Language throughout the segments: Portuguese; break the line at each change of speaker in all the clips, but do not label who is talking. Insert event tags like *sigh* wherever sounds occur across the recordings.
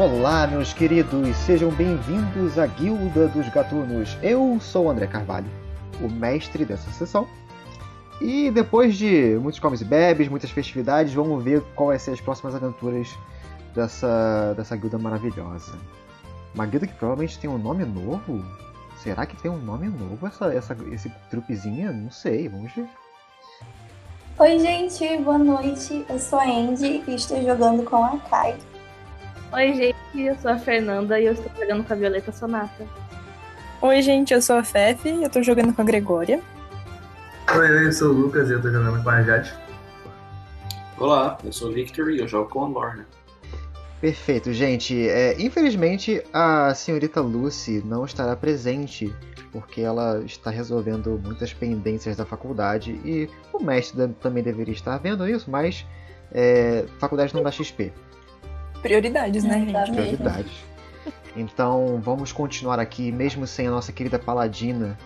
Olá, meus queridos, sejam bem-vindos à Guilda dos Gatunos. Eu sou André Carvalho, o mestre dessa sessão. E depois de muitos comes e bebes, muitas festividades, vamos ver qual vai ser as próximas aventuras dessa, dessa guilda maravilhosa. Uma guilda que provavelmente tem um nome novo? Será que tem um nome novo essa, essa, esse trupezinho? Não sei, vamos ver.
Oi, gente, boa noite. Eu sou a Andy e estou jogando com a Kai.
Oi, gente, eu sou a Fernanda e eu estou jogando com a Violeta Sonata.
Oi, gente, eu sou a Fefe e eu estou jogando com a Gregória.
Oi, eu sou o Lucas e eu estou jogando com a Jade.
Olá, eu sou o Victor e eu jogo com a Lorna.
Perfeito, gente. É, infelizmente, a senhorita Lucy não estará presente porque ela está resolvendo muitas pendências da faculdade e o mestre também deveria estar vendo isso, mas é, faculdade não dá XP.
Prioridades, né, gente?
Prioridades. Então vamos continuar aqui, mesmo sem a nossa querida Paladina,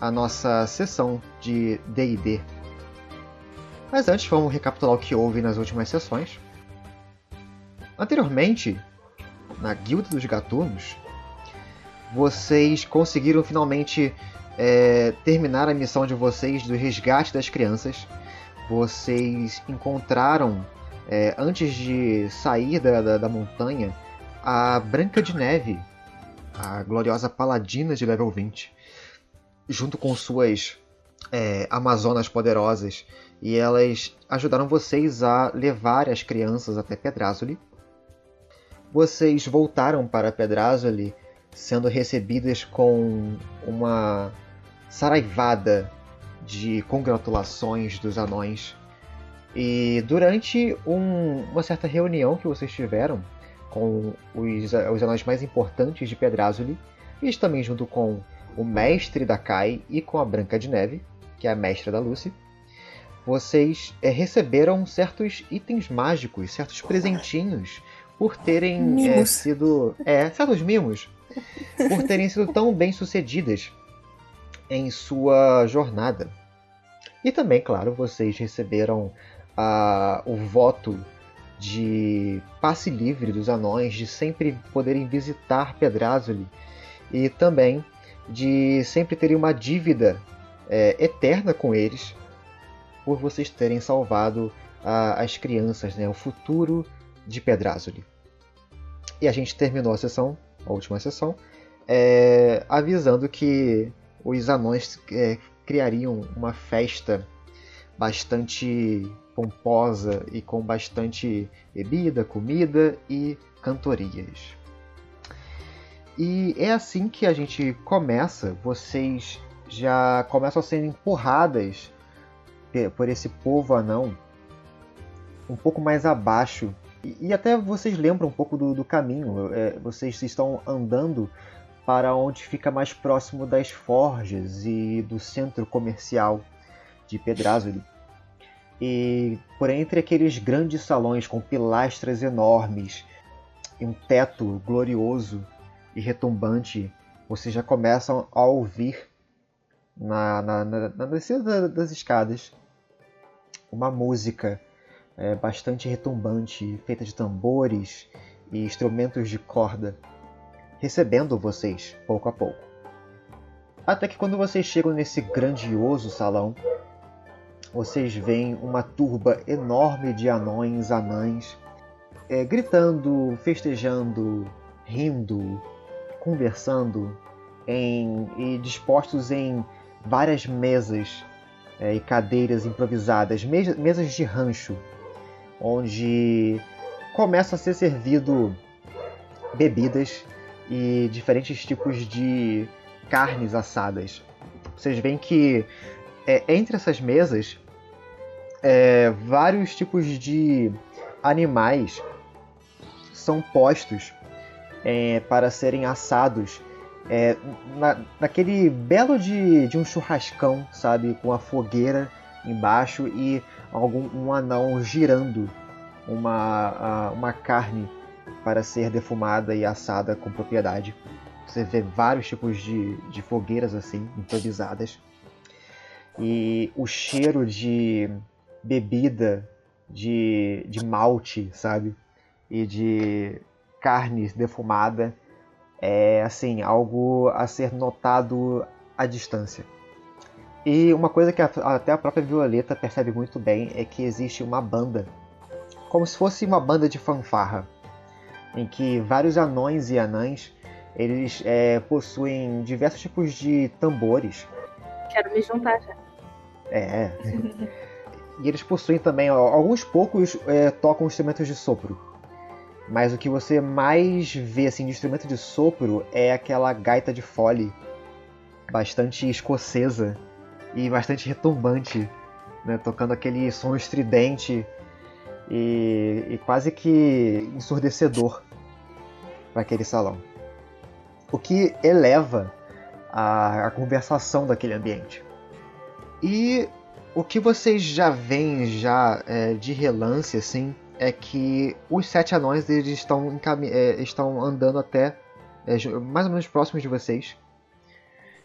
a nossa sessão de DD. Mas antes vamos recapitular o que houve nas últimas sessões. Anteriormente, na Guilda dos Gatunos, vocês conseguiram finalmente é, terminar a missão de vocês do resgate das crianças. Vocês encontraram, é, antes de sair da, da, da, montanha, a Branca de Neve, a gloriosa paladina de level 20, junto com suas é, Amazonas poderosas. E elas ajudaram vocês a levar as crianças até Pedrázoli vocês voltaram para Pedrazoli sendo recebidas com uma saraivada de congratulações dos anões. E durante um, uma certa reunião que vocês tiveram com os, os anões mais importantes de Pedrazoli, e também junto com o mestre da Kai e com a Branca de Neve, que é a mestra da Lucy, vocês é, receberam certos itens mágicos, certos presentinhos por terem é, sido. É, certos mimos. Por terem sido tão bem sucedidas em sua jornada. E também, claro, vocês receberam uh, o voto de passe livre dos anões, de sempre poderem visitar Pedrazoli e também de sempre terem uma dívida é, eterna com eles por vocês terem salvado uh, as crianças, né, o futuro de Pedrazoli. E a gente terminou a sessão, a última sessão, é, avisando que os anões é, criariam uma festa bastante pomposa e com bastante bebida, comida e cantorias. E é assim que a gente começa. Vocês já começam a ser empurradas por esse povo anão um pouco mais abaixo e, até vocês lembram um pouco do, do caminho. É, vocês estão andando para onde fica mais próximo das forjas e do centro comercial de Pedrazoli. E por entre aqueles grandes salões com pilastras enormes e um teto glorioso e retumbante, vocês já começam a ouvir na, na, na, na descida das escadas uma música é, bastante retumbante, feita de tambores e instrumentos de corda, recebendo vocês pouco a pouco. Até que quando vocês chegam nesse grandioso salão, vocês veem uma turba enorme de anões, anãs, é, gritando, festejando, rindo, conversando em, e dispostos em várias mesas é, e cadeiras improvisadas, mesas de rancho, onde começa a ser servido bebidas e diferentes tipos de carnes assadas. Vocês veem que é, entre essas mesas é, vários tipos de animais são postos é, para serem assados é, na, naquele belo de, de um churrascão, sabe, com a fogueira embaixo e algum um anão girando uma, uma carne para ser defumada e assada com propriedade. Você vê vários tipos de, de fogueiras assim, improvisadas. E o cheiro de bebida, de, de malte, sabe? E de carne defumada. É assim, algo a ser notado à distância. E uma coisa que a- até a própria Violeta percebe muito bem é que existe uma banda, como se fosse uma banda de fanfarra, em que vários anões e anãs eles é, possuem diversos tipos de tambores.
Quero me juntar já.
É. e eles possuem também, ó, alguns poucos é, tocam instrumentos de sopro. Mas o que você mais vê assim, de instrumento de sopro é aquela gaita de fole, bastante escocesa e bastante retumbante, né? tocando aquele som estridente e, e quase que ensurdecedor para aquele salão. O que eleva a, a conversação daquele ambiente. E o que vocês já veem já é, de relance assim é que os sete anões eles estão, é, estão andando até é, mais ou menos próximos de vocês.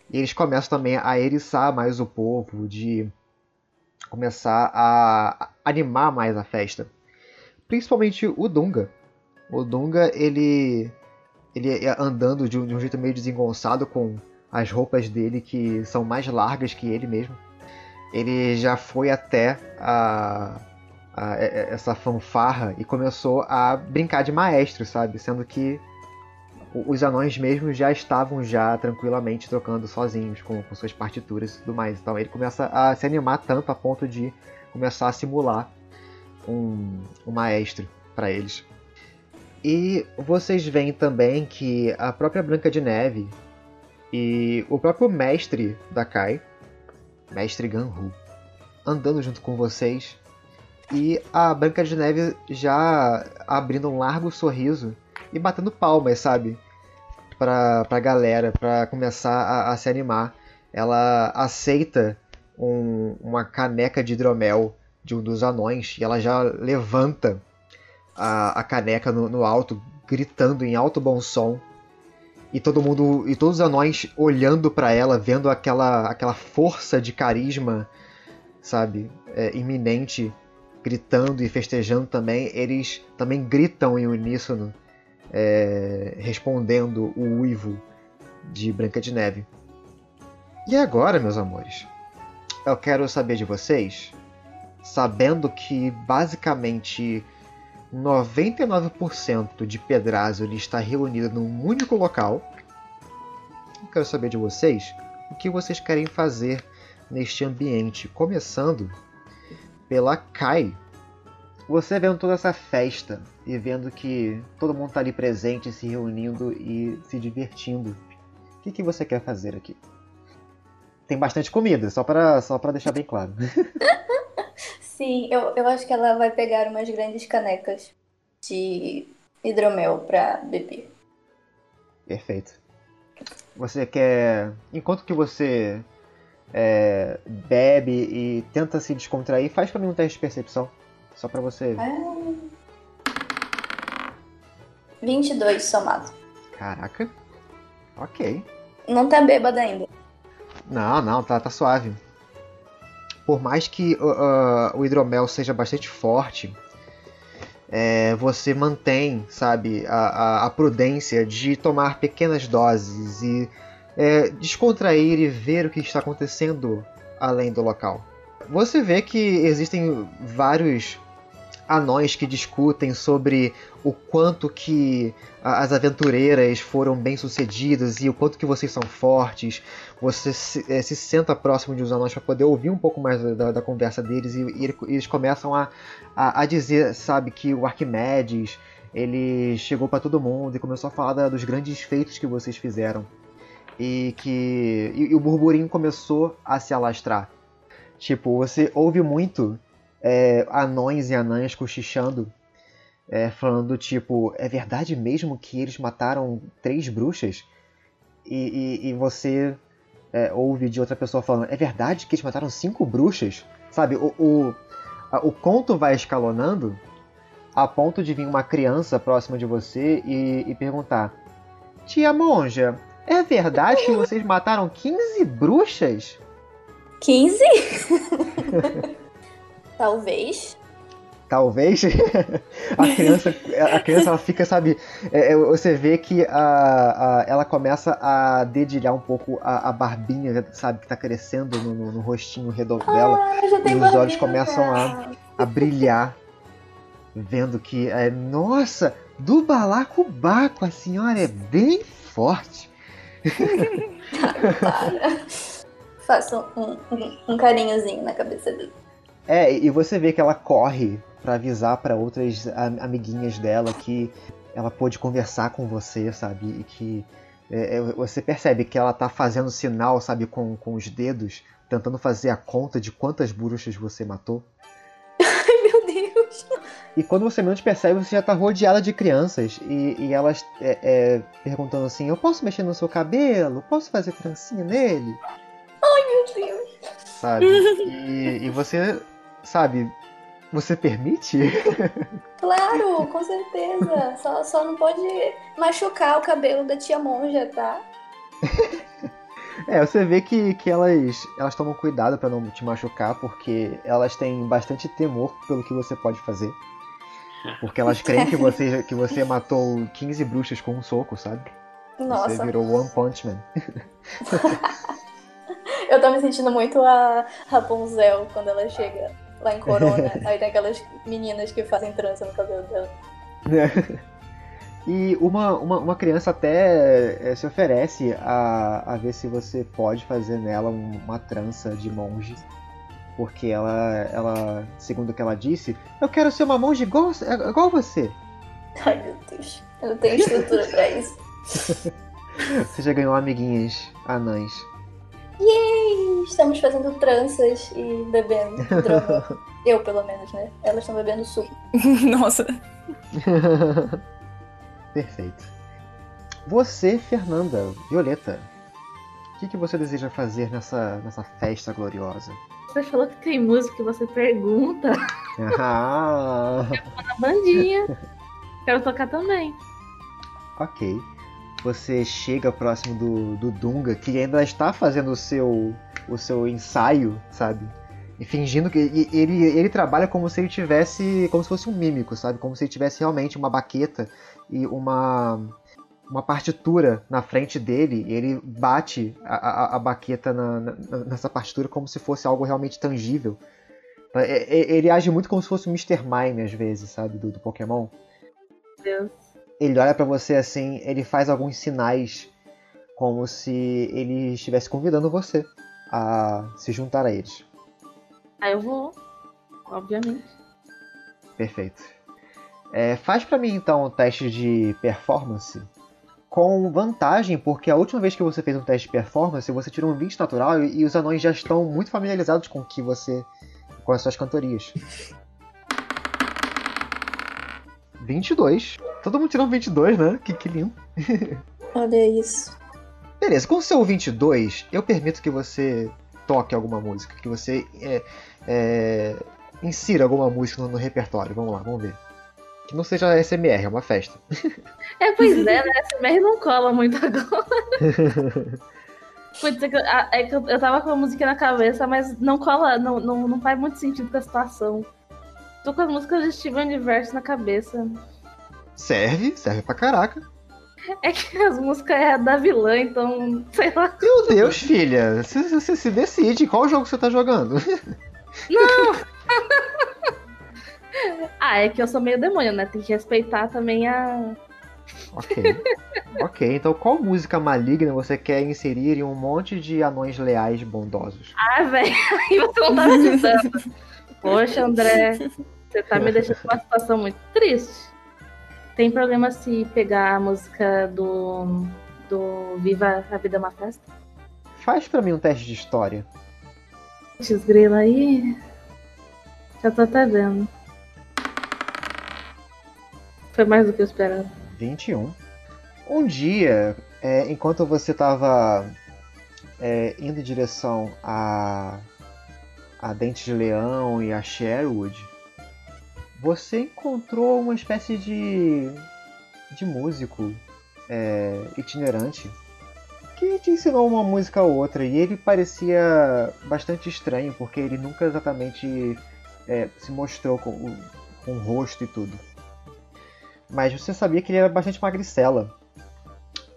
E eles começam também a eriçar mais o povo, de começar a animar mais a festa. Principalmente o Dunga. O Dunga, ele, ele é andando de um jeito meio desengonçado com as roupas dele que são mais largas que ele mesmo. Ele já foi até a, a- essa fanfarra e começou a brincar de maestro, sabe? Sendo que os anões mesmo já estavam já tranquilamente tocando sozinhos com, com suas partituras e tudo mais. Então ele começa a se animar tanto a ponto de começar a simular um, um maestro para eles. E vocês veem também que a própria Branca de Neve e o próprio mestre da Kai, mestre Ganhu, andando junto com vocês. E a Branca de Neve já abrindo um largo sorriso e batendo palmas, sabe? Pra, pra galera, pra começar a, a se animar. Ela aceita um- uma caneca de hidromel de um dos anões e ela já levanta a, a caneca no, no alto, gritando em alto bom som. E todo mundo, e todos os anões olhando pra ela, vendo aquela, aquela força de carisma, sabe, é, iminente, gritando e festejando também. Eles também gritam em uníssono, é, respondendo o uivo de Branca de Neve. E agora, meus amores, eu quero saber de vocês, sabendo que basicamente 99% de Pedrazo está reunido num único local. Eu quero saber de vocês o que vocês querem fazer neste ambiente, começando pela Kai. Você vendo toda essa festa e vendo que todo mundo está ali presente, se reunindo e se divertindo. O que, que você quer fazer aqui? Tem bastante comida, só para só deixar bem claro. *laughs*
Sim, eu, eu acho que ela vai pegar umas grandes canecas de hidromel pra beber.
Perfeito. Você quer. Enquanto que você é, bebe e tenta se descontrair, faz pra mim um teste de percepção. Só pra você.
Ah. 22 somado.
Caraca. Ok.
Não tá bêbada ainda.
Não, não, tá, tá suave. Por mais que uh, uh, o hidromel seja bastante forte, é, você mantém, sabe, a, a, a prudência de tomar pequenas doses e é, descontrair e ver o que está acontecendo além do local. Você vê que existem vários anões que discutem sobre o quanto que as aventureiras foram bem sucedidas e o quanto que vocês são fortes. Você se, eh, se senta próximo de os anões para poder ouvir um pouco mais da, da- conversa deles e, e ele- eles começam a, a, a dizer, sabe, que o Arquimedes ele chegou para todo mundo e começou a falar da- dos grandes feitos que vocês fizeram e que e, e o burburinho começou a se alastrar. Tipo, você ouve muito é, anões e anãs cochichando, é, falando tipo, é verdade mesmo que eles mataram três bruxas? E, e, e você é, ouve de outra pessoa falando, é verdade que eles mataram cinco bruxas? Sabe, o, o, a- o conto vai escalonando a ponto de vir uma criança próxima de você e, e perguntar, Tia Monja, é verdade que vocês mataram 15 bruxas?
15? *laughs* Talvez.
talvez *laughs* a criança, a criança ela fica, sabe, é, é, você vê que a, a, ela começa a dedilhar um pouco a, a barbinha, sabe, que tá crescendo no, no, no rostinho redondo dela.
Ah, tem
E os olhos começam a- a brilhar, vendo que, é, nossa, do balacobaco, a senhora é bem forte. *laughs*
Faça um, um, um carinhozinho na cabeça dele.
É, e você vê que ela corre pra avisar pra outras amiguinhas dela que ela pôde conversar com você, sabe? E que é, é, você percebe que ela tá fazendo sinal, sabe, com, com os dedos, tentando fazer a conta de quantas bruxas você matou. *laughs*
Ai, meu Deus.
E quando você menos percebe, você já tá rodeada de crianças e, e elas é, é, perguntando assim: Eu posso mexer no seu cabelo? Posso fazer trancinha nele?
Meu Deus.
Sabe? E, e você, sabe, você permite? *laughs*
Claro, com certeza. Só, só não pode machucar o cabelo da tia monja, tá?
É, você vê que, que elas elas tomam cuidado pra não te machucar, porque elas têm bastante temor pelo que você pode fazer. Porque elas *laughs* creem que você, que você matou 15 bruxas com um soco, sabe? Você
Nossa,
virou One Punch Man. *laughs*
eu tô me sentindo muito a Rapunzel quando ela chega lá em Corona. *laughs* Aí tem aquelas meninas que fazem trança no cabelo dela.
E uma, uma, uma criança até eh, se oferece a, a ver se você pode fazer nela um- uma trança de monge. Porque ela, ela, segundo o que ela disse, eu quero ser uma monge igual, igual você.
Ai, meu Deus. Eu não tenho estrutura pra isso. *laughs*
Você já ganhou amiguinhas anãs.
Yay! Estamos fazendo tranças e bebendo droga. *laughs* Eu, pelo menos, né? Elas estão bebendo suco. *laughs*
Nossa. *laughs*
Perfeito. Você, Fernanda, Violeta, o que, que você deseja fazer nessa, nessa festa gloriosa?
Você falou que tem música que você pergunta
Ah,
na bandinha. Quero tocar também.
ok. Você chega próximo do, do Dunga, que ainda está fazendo o seu, o seu ensaio, sabe? E fingindo que e ele, ele trabalha como se ele tivesse. como se fosse um mímico, sabe? Como se ele tivesse realmente uma baqueta e uma. uma partitura na frente dele e ele bate a, a, a baqueta na- na- nessa partitura como se fosse algo realmente tangível. É- é- Ele age muito como se fosse o Mr. Mime, às vezes, sabe? Do, do Pokémon.
Deus.
Ele olha pra você assim, ele faz alguns sinais como se ele estivesse convidando você a se juntar a eles.
Aí eu vou, obviamente.
Perfeito. É, faz pra mim então um teste de performance com vantagem, porque a última vez que você fez um teste de performance, você tirou um 20 natural e, e os anões já estão muito familiarizados com que você com as suas cantorias. 22. *laughs* Todo mundo tirou um 22, né? Que, que lindo. *laughs*
Olha isso.
Beleza, com o seu 22, eu permito que você toque alguma música, que você é, é, insira alguma música no, no repertório. Vamos lá, vamos ver. Que não seja SMR, é uma festa.
É, pois *laughs* é, né? SMR não cola muito agora. *laughs* Putz, é que, eu- é que eu, eu tava com a música na cabeça, mas não cola, não, não, não faz muito sentido com a situação. Tô com as músicas de Steven Universe na cabeça.
Serve, serve pra caraca.
É que as músicas é da vilã, então, sei lá.
Meu Deus, filha, você, se decide qual jogo você tá jogando. *laughs*
Ah, é que eu sou meio demônio, né? Tem que respeitar também a.
ok. Ok, então qual música maligna você quer inserir em um monte de anões leais bondosos?
Ah, velho, *laughs* aí você não tá me ajudando. Poxa, André, você tá me deixando numa situação muito triste. Tem problema se pegar a música do. do Viva a Vida é uma Festa?
Faz pra mim um teste de história.
Putz, grila aí. Já tô até vendo. Foi mais do que eu esperava.
21. Um dia, é, enquanto você estava indo em direção a, a Dente de Leão e a Sherwood, você encontrou uma espécie de, de músico é, itinerante que te ensinou uma música ou outra e ele parecia bastante estranho porque ele nunca exatamente é, se mostrou como, com rosto e tudo. Mas você sabia que ele era bastante magricela.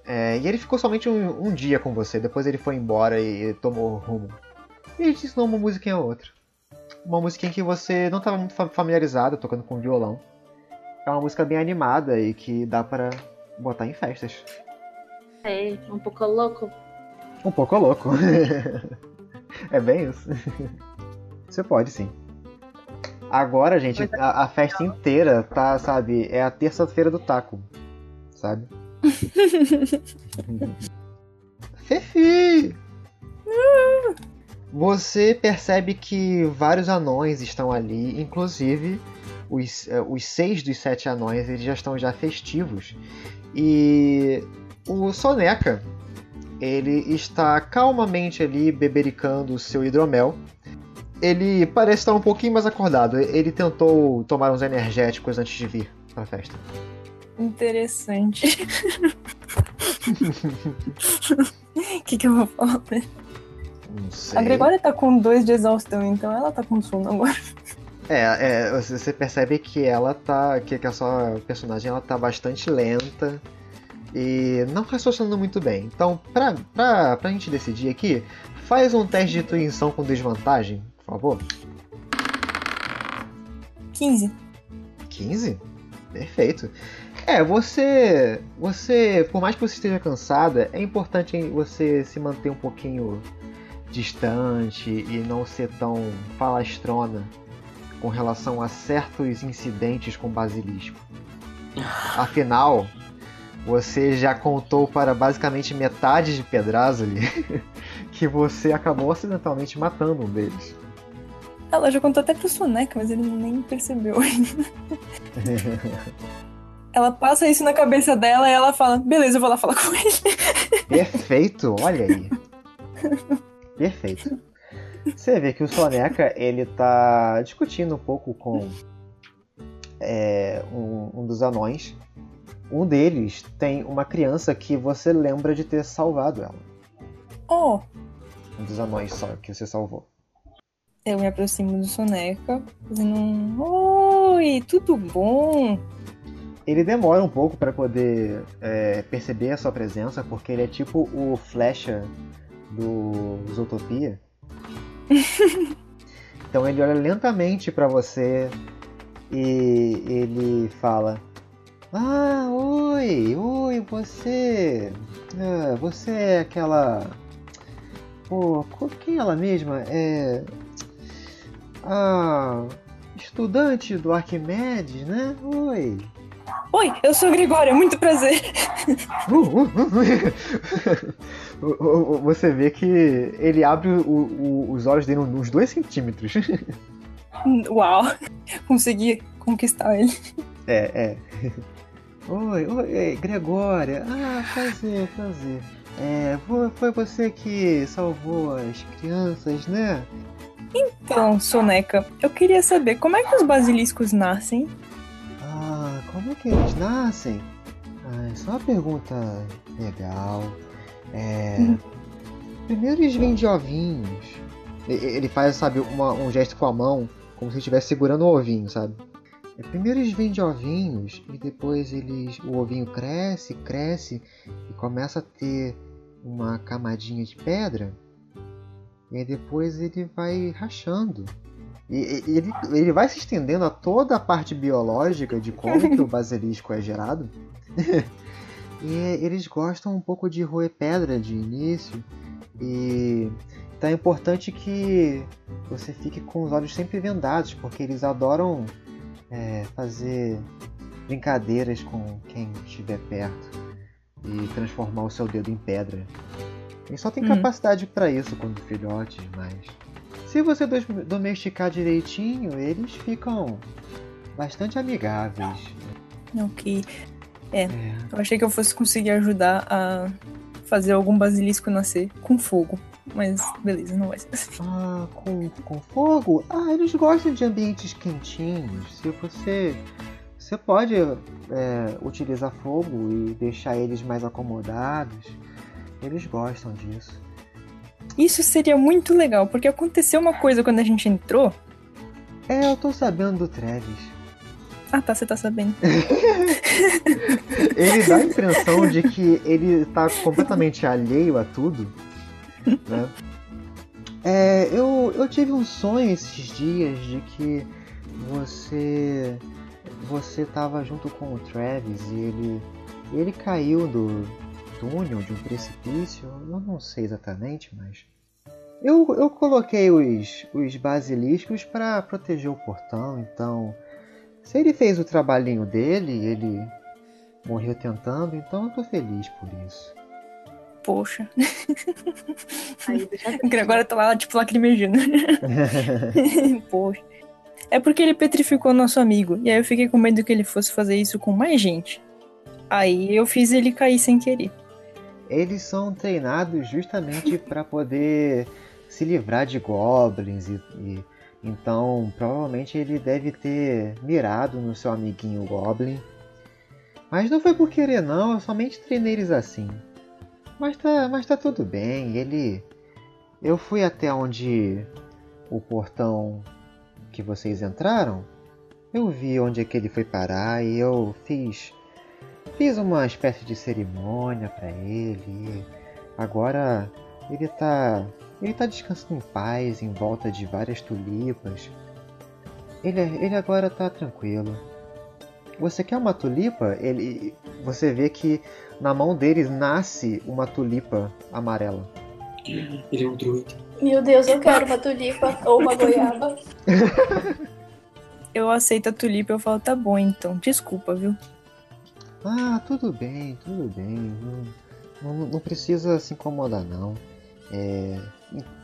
É, e ele ficou somente um, um, dia com você, depois ele foi embora e, tomou rumo. E ele te ensinou uma musiquinha ou outra. Uma musiquinha que você não estava muito familiarizado, tocando com violão. É uma música bem animada e que dá para botar em festas.
É, um pouco louco.
Um pouco louco. *laughs* é bem isso. Você pode sim. Agora, gente, a, a festa inteira tá, sabe, é a terça-feira do taco. Sabe? *laughs* Fefi! Você percebe que vários anões estão ali, inclusive os, eh, os seis dos sete anões eles já estão já festivos. E o Soneca, ele está calmamente ali bebericando o seu hidromel. Ele parece estar um pouquinho mais acordado. Ele tentou tomar uns energéticos antes de vir para a festa.
Interessante. *laughs* O que, que eu vou falar?
Não sei.
A Gregória tá com dois de exaustão, então ela tá com sono agora.
É, é, você percebe que ela tá. Que, que a sua personagem ela tá bastante lenta e não raciocinando muito bem. Então, pra, pra, pra gente decidir aqui, faz um teste de intuição com desvantagem, por favor.
15.
15? Perfeito. É, você. Você. Por mais que você esteja cansada, é importante você se manter um pouquinho distante e não ser tão falastrona com relação a certos incidentes com basilisco. Afinal, você já contou para basicamente metade de Pedrazoli *laughs* que você acabou acidentalmente matando um deles.
Ela já contou até pro Soneca, mas ele nem percebeu ainda. *laughs* ela passa isso na cabeça dela e ela fala: beleza, eu vou lá falar com ele.
Perfeito, olha aí. *laughs* Perfeito. Você vê que o Soneca ele tá discutindo um pouco com é, um, um dos anões. Um deles tem uma criança que você lembra de ter salvado ela.
Oh,
Um dos anões só que você salvou.
eu me aproximo do Soneca, fazendo um. Oi, tudo bom?
Ele demora um pouco para poder é, perceber a sua presença, porque ele é tipo o Flecha do Zootopia. *laughs* então ele olha lentamente para você e ele fala: Ah, oi, oi, você. Ah, você é aquela. Pô, quem é ela mesma? É. A. Estudante do Arquimedes, né? Oi.
Oi, eu sou Gregória, muito prazer. *laughs*
Uh, uh, uh. Você vê que ele abre o- o- os olhos dele uns 2 centímetros. *laughs*
Uau, consegui conquistar ele.
É, é. Oi, oi, Gregória. Ah, prazer, prazer. É, foi você que salvou as crianças, né?
Então, Soneca, eu queria saber como é que os basiliscos nascem?
Ah, como é que eles nascem? Ah, é uma pergunta legal. É. Primeiro eles vêm de ovinhos. Ele faz, sabe, uma- um gesto com a mão, como se estivesse segurando um ovinho, sabe? E Primeiro eles vêm de ovinhos e depois eles. O ovinho cresce, cresce e começa a ter uma camadinha de pedra. E aí depois ele vai rachando. E, e- ele, ele vai se estendendo a toda a parte biológica de como que o *laughs* basilisco é gerado. *laughs* e eles gostam um pouco de roer pedra de início. E então é importante que você fique com os olhos sempre vendados, porque eles adoram é, fazer brincadeiras com quem estiver perto e transformar o seu dedo em pedra. Eles só têm
Hum.
capacidade para isso quando filhotes, mas se você domesticar direitinho, eles ficam bastante amigáveis.
Ok. É, eu achei que eu fosse conseguir ajudar a fazer algum basilisco nascer com fogo. Mas beleza, não vai ser assim.
Ah, com, com fogo? Ah, eles gostam de ambientes quentinhos. Se você. Você pode é, utilizar fogo e deixar eles mais acomodados. Eles gostam disso.
Isso seria muito legal, porque aconteceu uma coisa quando a gente entrou.
É, eu tô sabendo do Travis.
Ah, tá, você tá sabendo.
ele dá a *laughs* impressão de que ele tá completamente alheio a tudo. Né? É, eu, eu tive um sonho esses dias de que você você tava junto com o Travis e ele ele caiu do túnel de um precipício. Eu não sei exatamente, mas eu, eu coloquei os, os basiliscos para proteger o portão, então se ele fez o trabalhinho dele, ele morreu tentando, então eu tô feliz por isso.
Poxa.
Aí *laughs*
Agora eu tô lá, tipo, lacrimejando. *laughs* Poxa. É porque ele petrificou nosso amigo. E aí eu fiquei com medo que ele fosse fazer isso com mais gente. Aí eu fiz ele cair sem querer.
Eles são treinados justamente para poder se livrar de goblins e, e- então provavelmente ele deve ter mirado no seu amiguinho goblin. Mas não foi por querer não, eu somente treinei eles assim. Mas tá, mas tá tudo bem. Ele eu fui até onde o portão que vocês entraram. Eu vi onde é que ele foi parar e eu fiz Fiz uma espécie de cerimônia pra ele. Agora ele tá. Ele tá descansando em paz em volta de várias tulipas. Ele, ele agora tá tranquilo. Você quer uma tulipa? Ele. Você vê que na mão dele nasce uma tulipa amarela.
Ele é um druida.
Meu Deus, eu quero uma tulipa ou uma goiaba.
Eu aceito a tulipa eu falo, tá bom então. Desculpa, viu?
Ah, tudo bem, tudo bem. Não, não, não precisa se incomodar, não. É,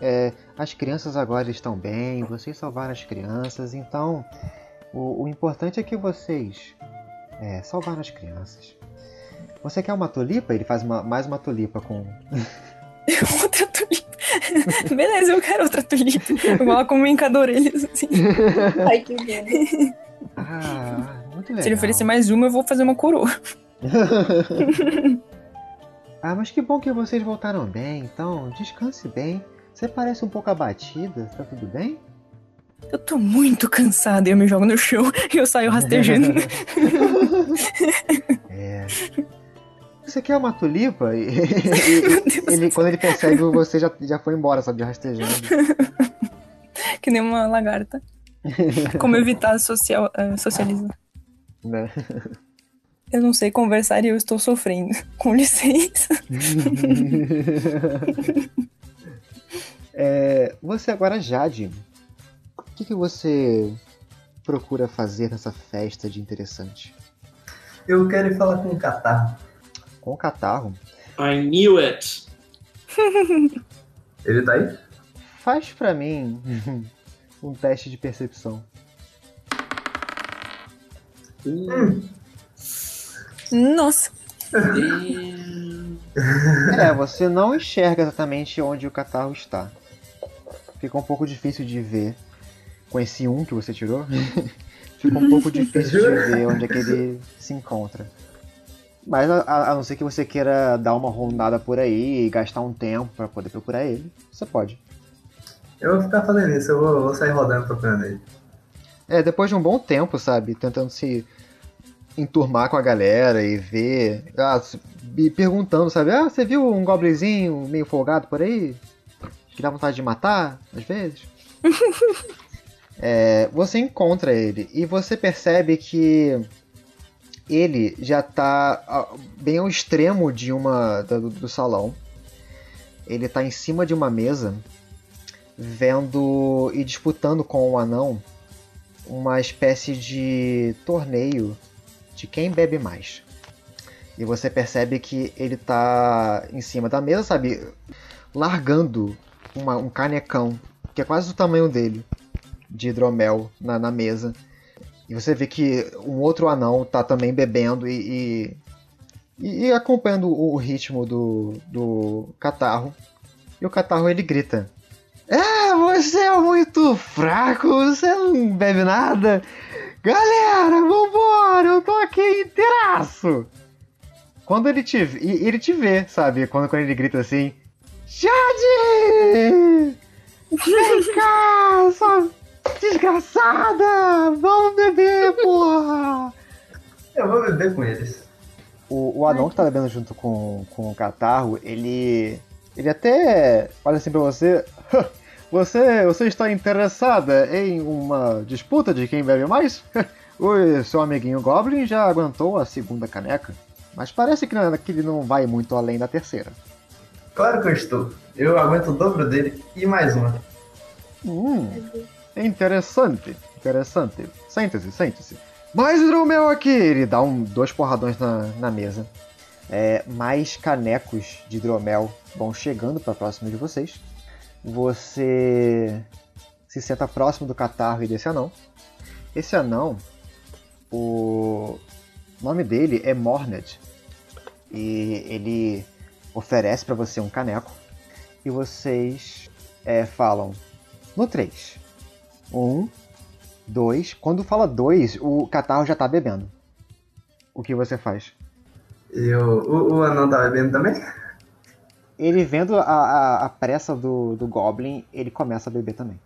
é, as crianças agora estão bem, vocês salvaram as crianças, então o, o importante é que vocês é, salvaram as crianças. Você quer uma tulipa? Ele faz uma- mais uma tulipa com. *laughs*
outra tulipa. *laughs* Beleza, eu quero outra tulipa. Eu coloco um orelha, assim. *laughs*
Ai, que lindo.
Ah, muito legal.
Se ele oferecer mais uma, eu vou fazer uma coroa.
ah, mas que bom que vocês voltaram bem, então descanse bem. Você parece um pouco abatida, tá tudo bem?
Eu tô muito cansada e eu me jogo no chão e eu saio rastejando. *laughs*
É. Você quer uma tulipa? E- e- ele, quando ele percebe você já, já foi embora, sabe, rastejando. *laughs*
que nem uma lagarta. Como evitar social, eh, socializar.
Né?
Eu não sei conversar e eu estou sofrendo. Com licença. *laughs*
É, você agora, Jade, o que, que você procura fazer nessa festa de interessante?
Eu quero ir falar com o Catar.
Com o catarro,
I knew it! *laughs*
Ele tá aí?
faz pra mim *laughs* um teste de percepção.
Hum,
Nossa.
É, você não enxerga exatamente onde o catarro está. Fica um pouco difícil de ver com esse um que você tirou. *laughs* Fica um pouco difícil de ver onde é que ele se encontra. Mas a, a- não ser que você queira dar uma rondada por aí e gastar um tempo pra poder procurar ele, você pode.
Eu vou ficar fazendo isso, eu vou, vou sair rodando procurando ele.
É, depois de um bom tempo, sabe? Tentando se enturmar com a galera e ver. Ah, e perguntando, sabe? Ah, você viu um goblinzinho meio folgado por aí? Que dá vontade de matar, às vezes? *laughs* É, você encontra ele e você percebe que ele já tá ah, bem ao extremo de uma do, do salão. Ele tá em cima de uma mesa, vendo e disputando com o anão uma espécie de torneio de quem bebe mais. E você percebe que ele tá em cima da mesa, sabe? Largando uma- um canecão, que é quase o tamanho dele, de hidromel na, na mesa. E você vê que um outro anão tá também bebendo e, e, e- acompanhando o, ritmo do, do catarro. E o catarro ele grita: É, você é muito fraco, você não bebe nada. Galera, vambora, eu tô aqui inteiraço. Quando ele te, ele te vê, sabe? Quando, quando ele grita assim: Jade! Vem cá! Sabe? Desgraçada! Vamos beber, porra!
Eu vou beber com eles.
O, o anão que tá bebendo junto com, com o catarro, ele. Ele até olha assim pra você. Você, você está interessada em uma disputa de quem bebe mais? *laughs* O seu amiguinho Goblin já aguentou a segunda caneca, mas parece que, não, que ele não vai muito além da terceira.
Claro que eu estou. Eu aguento o dobro dele e mais uma.
Hum, interessante, interessante. Sente-se, sente-se. Mais hidromel aqui! Ele dá um, dois porradões na, na mesa. É, mais canecos de hidromel vão chegando para próximo de vocês. Você se senta próximo do catarro e desse anão. Esse anão, o nome dele é Morned. E ele oferece para você um caneco. E vocês é, falam no 3. Um, dois. Quando fala dois, o catarro já tá bebendo. O que você faz?
Eu, o, o anão tá bebendo também?
Ele vendo a, a, a pressa do, do Goblin, ele começa a beber também.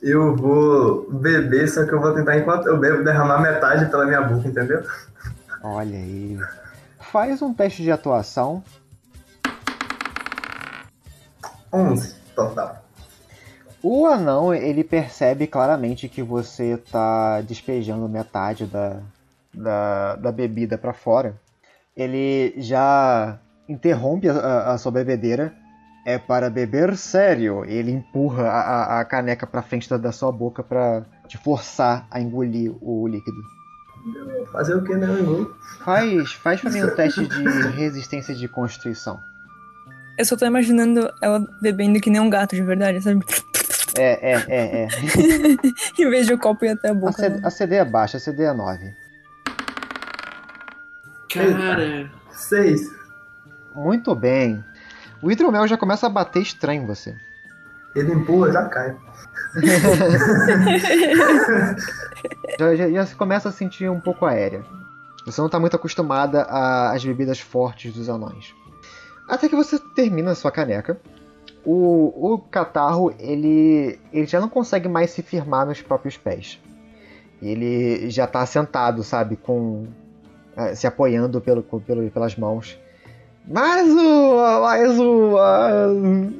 Eu vou beber, só que eu vou tentar, enquanto eu bebo, derramar metade pela minha boca, entendeu?
Olha aí. Faz um teste de atuação.
11 total.
O anão, ele percebe claramente que você tá despejando metade da, da, da bebida para fora. Ele já interrompe a, a sua bebedeira. É para beber sério. Ele empurra a, a, caneca para frente da, da sua boca para te forçar a engolir o líquido.
Fazer o que, né, meu
Faz, faz pra mim um *laughs* teste de resistência de constituição.
Eu só tô imaginando ela bebendo que nem um gato de verdade, sabe?
É, é, é, é. *laughs*
em vez de o copo ir até a
A
boca.
CD,
né?
a CD é baixa, a CD é 9.
Cara,
6.
Muito bem. O hidromel já começa a bater estranho em você.
Ele empurra, já cai. *laughs*
Já, já, já se começa a sentir um pouco aérea. Você não está muito acostumada a- às bebidas fortes dos anões. Até que você termina a sua caneca. O, o catarro, ele, ele já não consegue mais se firmar nos próprios pés. Ele já está sentado, sabe, com eh, se apoiando pelo, pelo- pelas mãos. Mais uma, mais uma.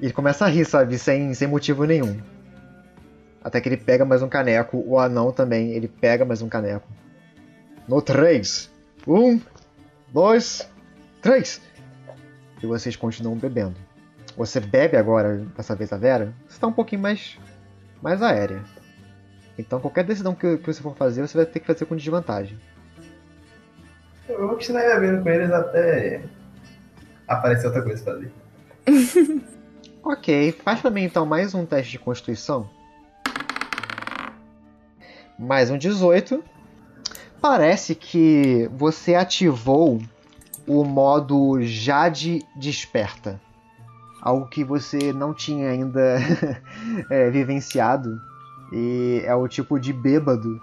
E começa a rir, sabe, sem, sem motivo nenhum. Até que ele pega mais um caneco. O anão também, ele pega mais um caneco. No 3. Um, dois, três. E vocês continuam bebendo. Você bebe agora, dessa vez a Vera, você está um pouquinho mais, mais aérea. Então qualquer decisão que, que você for fazer, você vai ter que fazer com desvantagem.
Eu vou continuar bebendo com eles até aparecer outra coisa pra fazer. *laughs*
Ok, faz pra mim então mais um teste de constituição. Mais um 18. Parece que você ativou o modo Jade Desperta. Algo que você não tinha ainda *laughs* é, vivenciado. E é o tipo de bêbado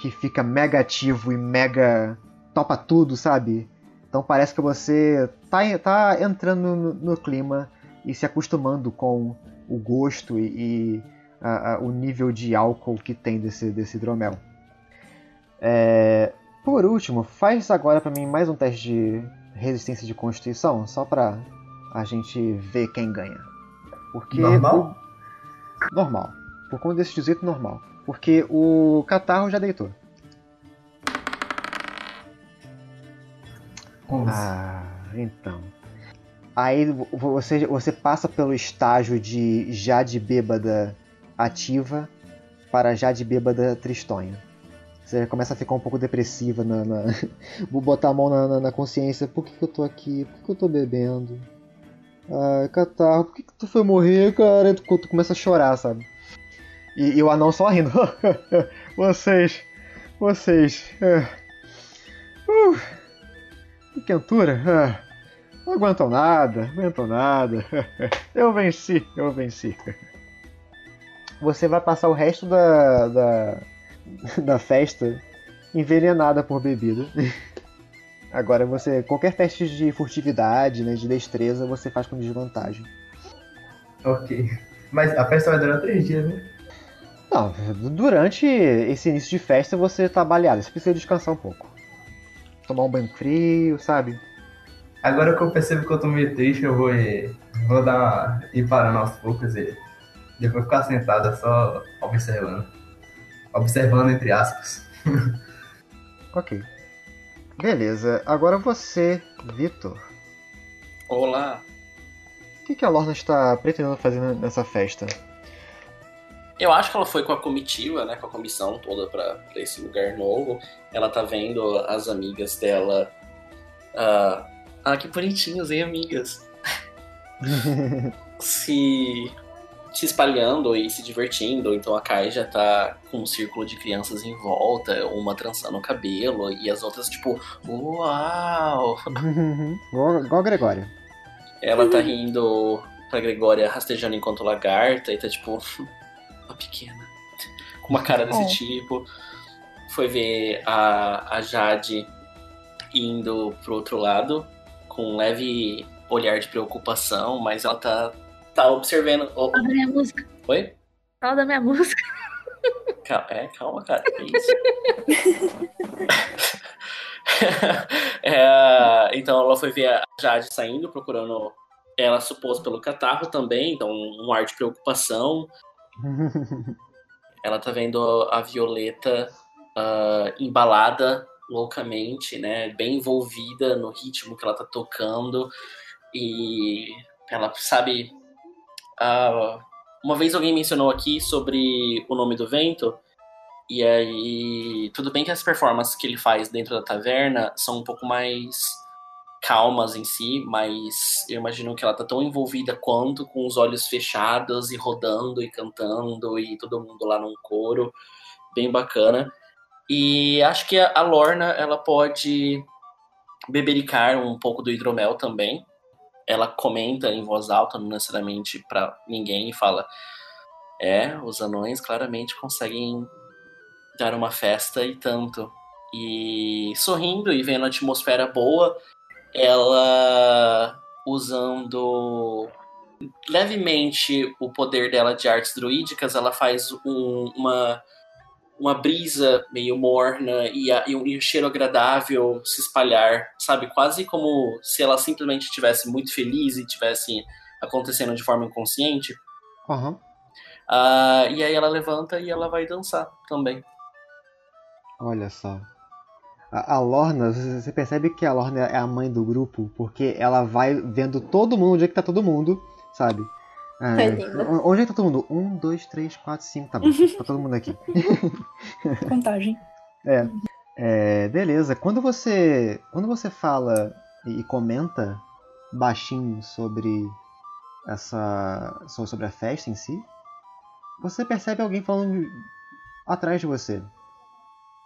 que fica mega ativo e mega topa tudo, sabe? Então parece que você tá, tá entrando no, no clima e se acostumando com o gosto e, e, a- a- o nível de álcool que tem desse, desse hidromel. É, por último, faz agora pra mim mais um teste de resistência de constituição, só pra a gente ver quem ganha. Porque
Normal?
o- normal. Por conta desse 18 normal. Porque o catarro já deitou.
11.
Ah, então. Aí vo- você, você passa pelo estágio de já de bêbada ativa para já de bêbada tristonha. Você começa a ficar um pouco depressiva na. na- *laughs* botar a mão na, na- na consciência. Por que, que eu tô aqui? Por que, que eu tô bebendo? Ai, catarro, por que, que tu foi morrer, cara? Tu, tu começa a chorar, sabe? E, e o anão só rindo. *laughs* vocês. Vocês. é. Uh, que quentura. Ah, não aguentam nada, aguentam nada. *laughs* Eu venci, eu venci. Você vai passar o resto da, da, *laughs* da festa envenenada por bebida. *laughs* Agora você. Qualquer teste de furtividade, né, de destreza, você faz com desvantagem.
Ok. Mas a festa vai durar três dias, né?
Não, durante esse início de festa você tá baleado, você precisa descansar um pouco. Tomar um banho frio, sabe?
Agora que eu percebo que eu tô meio triste, eu vou ir, vou dar uma, ir parando aos poucos e depois ficar sentada só observando. Observando entre aspas.
Ok. Beleza, agora você, Vitor.
Olá.
O que, que a Lorna está pretendendo fazer nessa festa?
Eu acho que ela foi com a comitiva, né, com a comissão toda pra, pra esse lugar novo. Ela tá vendo as amigas dela. ah, ah, que bonitinhos, hein, amigas? *laughs* se, se espalhando e se divertindo. Então a Kai já tá com um círculo de crianças em volta, uma trançando o cabelo e as outras, tipo, uau! *laughs*
igual, igual a Gregória.
Ela tá rindo pra Gregória rastejando enquanto lagarta e tá tipo, *laughs* uma pequena. Com uma cara desse
Oh.
tipo. Foi ver a, a Jade indo pro outro lado, com um leve olhar de preocupação, mas ela tá, tá observando. Oh,
Fala da minha música.
oi?
Fala da minha música.
Calma, é, calma, cara. Que isso? *laughs* É, então ela foi ver a Jade saindo, procurando ela supôs pelo catarro também, então um ar de preocupação. *laughs* Ela tá vendo a Violeta ah, embalada loucamente, né? Bem envolvida no ritmo que ela tá tocando. E ela sabe. Ah, uma vez alguém mencionou aqui sobre o nome do vento. E aí, tudo bem que as performances que ele faz dentro da taverna são um pouco mais calmas em si, mas eu imagino que ela tá tão envolvida quanto com os olhos fechados e rodando e cantando e todo mundo lá num coro, bem bacana. E acho que a Lorna ela pode bebericar um pouco do hidromel também. Ela comenta em voz alta, não necessariamente pra ninguém, e fala: É, os anões claramente conseguem dar uma festa e tanto. E sorrindo e vendo a atmosfera boa, ela usando levemente o poder dela de artes druídicas, ela faz um- uma, uma brisa meio morna e, a- e um, e um cheiro agradável se espalhar, sabe? Quase como se ela simplesmente estivesse muito feliz e estivesse acontecendo de forma inconsciente.
Aham.
Ah, e aí ela levanta e ela vai dançar também.
Olha só. A, a Lorna, você você percebe que a Lorna é a mãe do grupo, porque ela vai vendo todo mundo, onde é que tá todo mundo, sabe? Ah,
É linda.
o- onde é que tá todo mundo? Um, dois, três, quatro, cinco, tá bom. Tá todo mundo aqui. *laughs*
Contagem.
É. É, beleza. Quando você. Quando você fala e comenta baixinho sobre essa. so- sobre a festa em si, você percebe alguém falando atrás de você.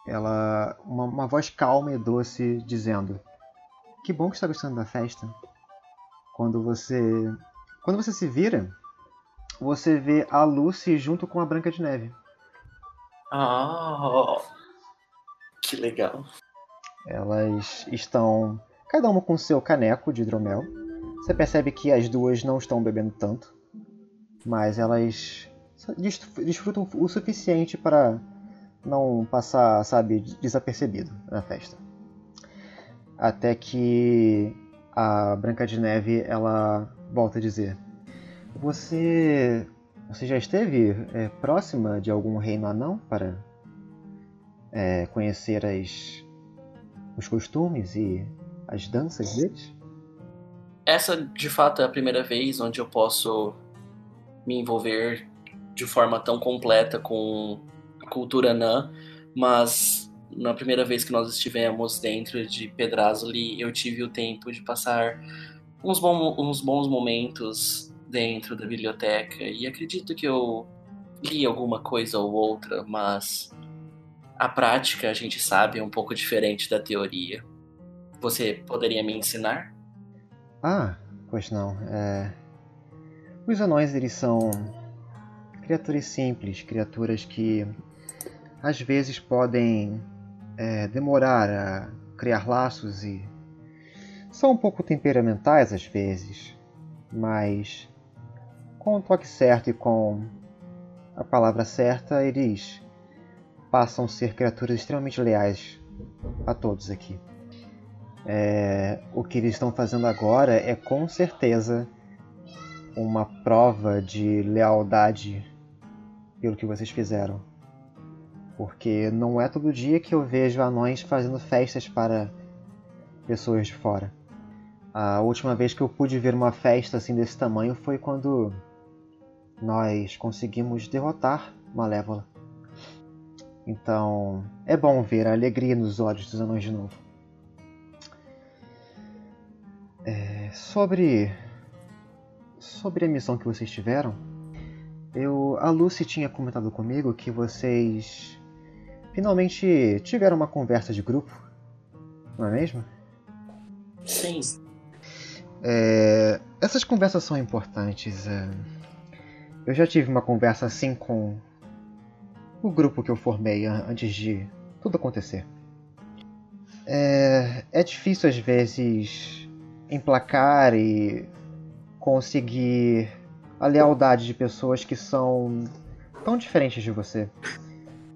Ela. Uma, uma voz calma e doce dizendo. Que bom que está gostando da festa. Quando você. Quando você se vira, você vê a Lucy junto com a Branca de Neve.
Ah, que legal.
Elas estão cada uma com seu caneco de hidromel. Você percebe que as duas não estão bebendo tanto, mas elas desfrutam o suficiente para não passar, sabe, desapercebido na festa. Até que a Branca de Neve ela volta a dizer: Você, você já esteve é, próxima de algum reino anão para é, conhecer as os costumes e as danças deles?
Essa, de fato, é a primeira vez onde eu posso me envolver de forma tão completa com a cultura anã, mas na primeira vez que nós estivemos dentro de Pedrazoli, eu tive o tempo de passar uns, bom, uns bons momentos dentro da biblioteca e acredito que eu li alguma coisa ou outra, mas a prática, a gente sabe, é um pouco diferente da teoria. Você poderia me ensinar?
Ah, pois não. É... Os anões eles são criaturas simples, criaturas que às vezes podem é, demorar a criar laços e são um pouco temperamentais às vezes, mas com o toque certo e com a palavra certa, eles passam a ser criaturas extremamente leais a todos aqui. É, o que eles estão fazendo agora é com certeza uma prova de lealdade pelo que vocês fizeram. Porque não é todo dia que eu vejo anões fazendo festas para pessoas de fora. A última vez que eu pude ver uma festa assim desse tamanho foi quando nós conseguimos derrotar Malévola. Então, é bom ver a alegria nos olhos dos anões de novo. É, sobre sobre a missão que vocês tiveram, eu a Lucy tinha comentado comigo que vocês finalmente tiveram uma conversa de grupo, não é mesmo?
Sim.
É, essas conversas são importantes. É, eu já tive uma conversa assim com o grupo que eu formei antes de tudo acontecer. É, é difícil às vezes emplacar e conseguir a lealdade de pessoas que são tão diferentes de você,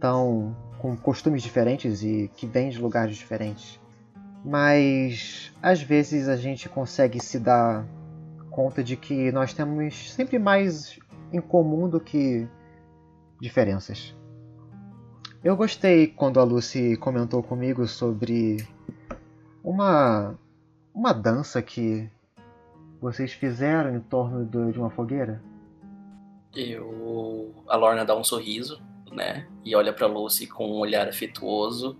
tão com costumes diferentes e que vêm de lugares diferentes. Mas às vezes a gente consegue se dar conta de que nós temos sempre mais em comum do que diferenças. Eu gostei quando a Lucy comentou comigo sobre uma uma dança que vocês fizeram em torno de uma fogueira.
Eu a Lorna dá um sorriso, né, e olha para Lucy com um olhar afetuoso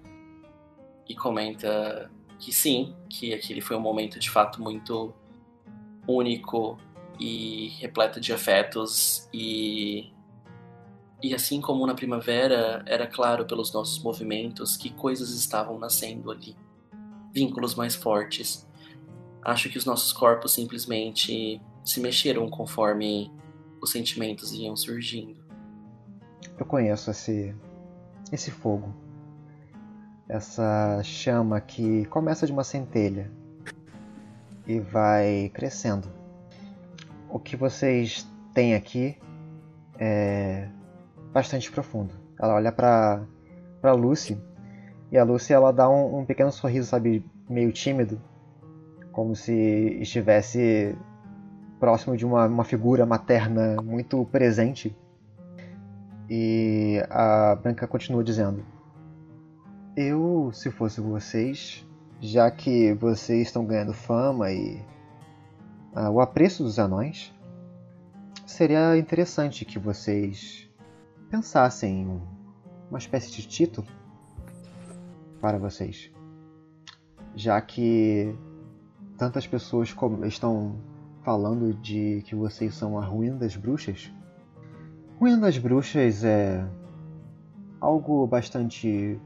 e comenta que sim, que aquele foi um momento de fato muito único e repleto de afetos e e assim como na primavera era claro pelos nossos movimentos que coisas estavam nascendo ali, vínculos mais fortes. Acho que os nossos corpos simplesmente se mexeram conforme os sentimentos iam surgindo.
Eu conheço esse esse fogo. Essa chama que começa de uma centelha e vai crescendo o que vocês têm aqui é bastante profundo. Ela olha para para Lucy e a Lucy ela dá um, um, pequeno sorriso, sabe, meio tímido, como se estivesse próximo de uma, uma figura materna muito presente. E a Branca continua dizendo: Eu, se fosse vocês, já que vocês estão ganhando fama e uh, o apreço dos anões, seria interessante que vocês pensassem em uma espécie de título para vocês. Já que tantas pessoas estão falando de que vocês são a ruína das bruxas. Ruína das bruxas é algo bastante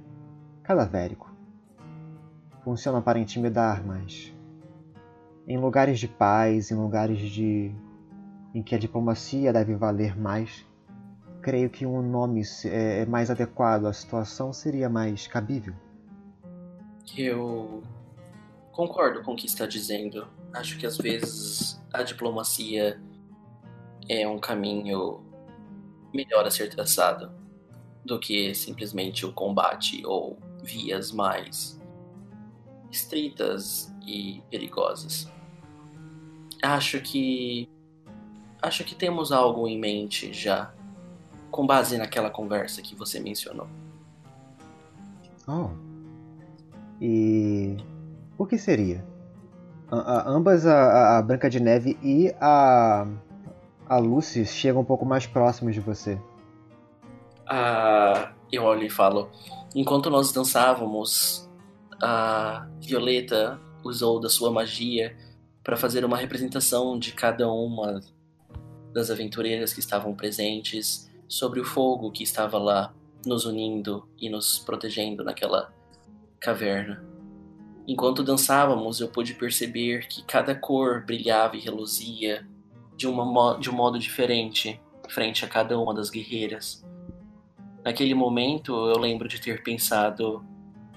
cadavérico. Funciona para intimidar, mas em lugares de paz, em lugares de em que a diplomacia deve valer mais, creio que um nome é, é mais adequado à situação seria mais cabível.
Eu concordo com o que está dizendo. Acho que às vezes a diplomacia é um caminho melhor a ser traçado do que simplesmente o combate ou vias mais estritas e perigosas. Acho que. Acho que temos algo em mente já, com base naquela conversa que você mencionou.
Oh. E. O que seria? A, a, ambas, a, a, Branca de Neve e a. A Lucy chegam um pouco mais próximos de você.
Ah, eu olho e falo. Enquanto nós dançávamos, a Violeta usou da sua magia para fazer uma representação de cada uma das aventureiras que estavam presentes sobre o fogo que estava lá nos unindo e nos protegendo naquela caverna. Enquanto dançávamos, eu pude perceber que cada cor brilhava e reluzia de, uma, de um modo diferente frente a cada uma das guerreiras. Naquele momento, eu lembro de ter pensado: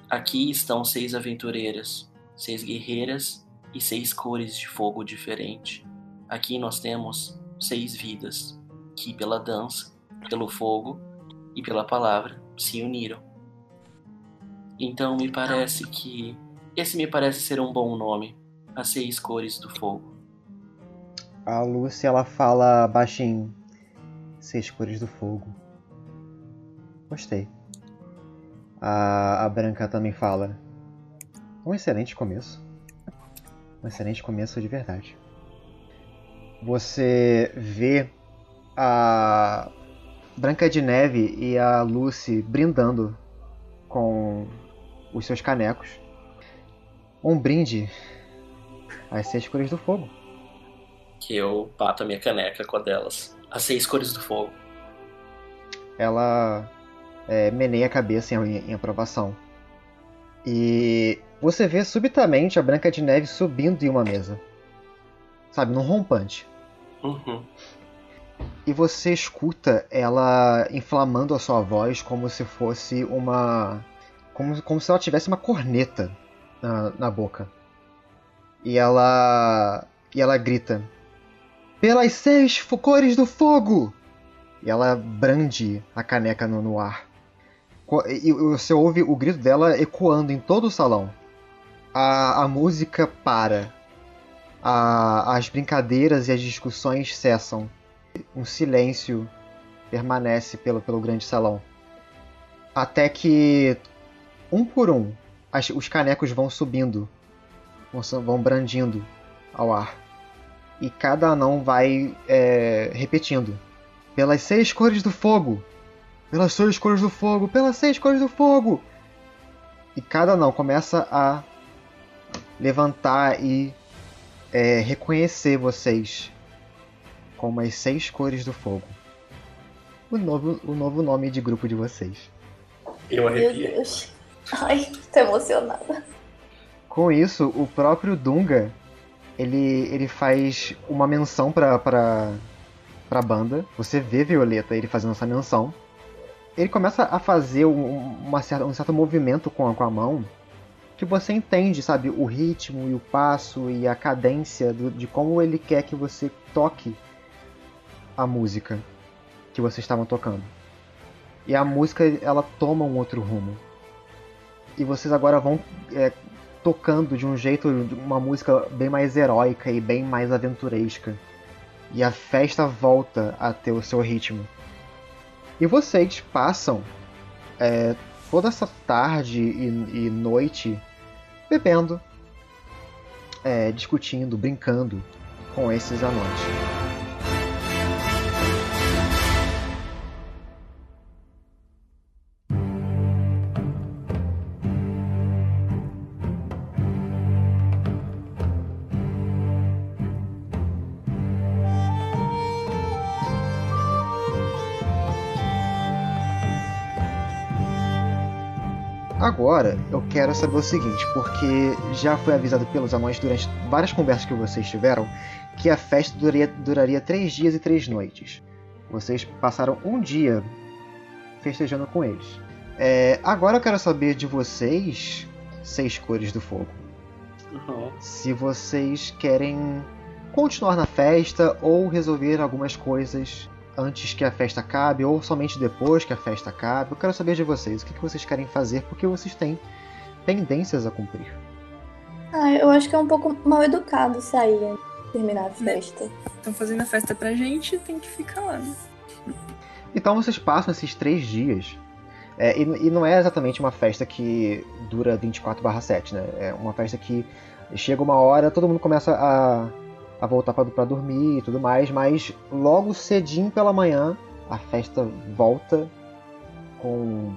aqui estão seis aventureiras, seis guerreiras e seis cores de fogo diferente. Aqui nós temos seis vidas que, pela dança, pelo fogo e pela palavra se uniram. Então me parece que esse me parece ser um bom nome, as seis cores do fogo.
A Lúcia ela fala baixinho, seis cores do fogo. Gostei. A, a Branca também fala. Um excelente começo. Um excelente começo de verdade. Você vê a Branca de Neve e a Lucy brindando com os seus canecos. Um brinde às seis cores do fogo.
Que eu bato a minha caneca com a delas. As seis cores do fogo.
Ela é, meneia a cabeça em, em aprovação. E você vê subitamente a Branca de Neve subindo em uma mesa. Sabe, num rompante.
Uhum.
E você escuta ela inflamando a sua voz como se fosse uma. Como, como se ela tivesse uma corneta na, na boca. E ela. E ela grita: Pelas seis cores do fogo! E ela brande a caneca no, no ar. E você ouve o grito dela ecoando em todo o salão. A, a música para. A, as brincadeiras e as discussões cessam. Um silêncio permanece pelo, pelo grande salão. Até que, um por um, as, os canecos vão subindo, vão, vão brandindo ao ar. E cada anão vai é, repetindo: Pelas seis cores do fogo, pelas seis cores do fogo, pelas seis cores do fogo. E cada anão começa a levantar e é, reconhecer vocês como as seis cores do fogo. O novo, o novo nome de grupo de vocês.
Eu
Meu
arrepiei.
Deus. Ai, tô emocionada.
Com isso, o próprio Dunga ele, ele faz uma menção pra, pra, pra banda. Você vê Violeta ele fazendo essa menção. Ele começa a fazer um, uma certa, um certo movimento com a, com a mão que você entende, sabe, o ritmo e o passo e a cadência do, de como ele quer que você toque a música que vocês estavam tocando. E a música ela toma um outro rumo. E vocês agora vão é, tocando de um jeito, uma música bem mais heróica e bem mais aventuresca. E a festa volta a ter o seu ritmo. E vocês passam é, toda essa tarde e, e noite bebendo, é, discutindo, brincando com esses anões. Agora eu quero saber o seguinte, porque já foi avisado pelos anões durante várias conversas que vocês tiveram que a festa duraria, duraria três dias e três noites. Vocês passaram um dia festejando com eles. É, agora eu quero saber de vocês, seis cores do fogo,
Uhum.
se vocês querem continuar na festa ou resolver algumas coisas antes que a festa acabe ou somente depois que a festa acabe. Eu quero saber de vocês o que que vocês querem fazer porque vocês têm pendências a cumprir.
Ah, eu acho que é um pouco mal educado sair antes de terminar a festa.
Estão fazendo a festa pra gente, tem que ficar lá, né?
Então vocês passam esses três dias. é, e, e não é exatamente uma festa que dura 24/7, né? É uma festa que chega uma hora, todo mundo começa a, a voltar para dormir e tudo mais, mas logo cedinho pela manhã a festa volta com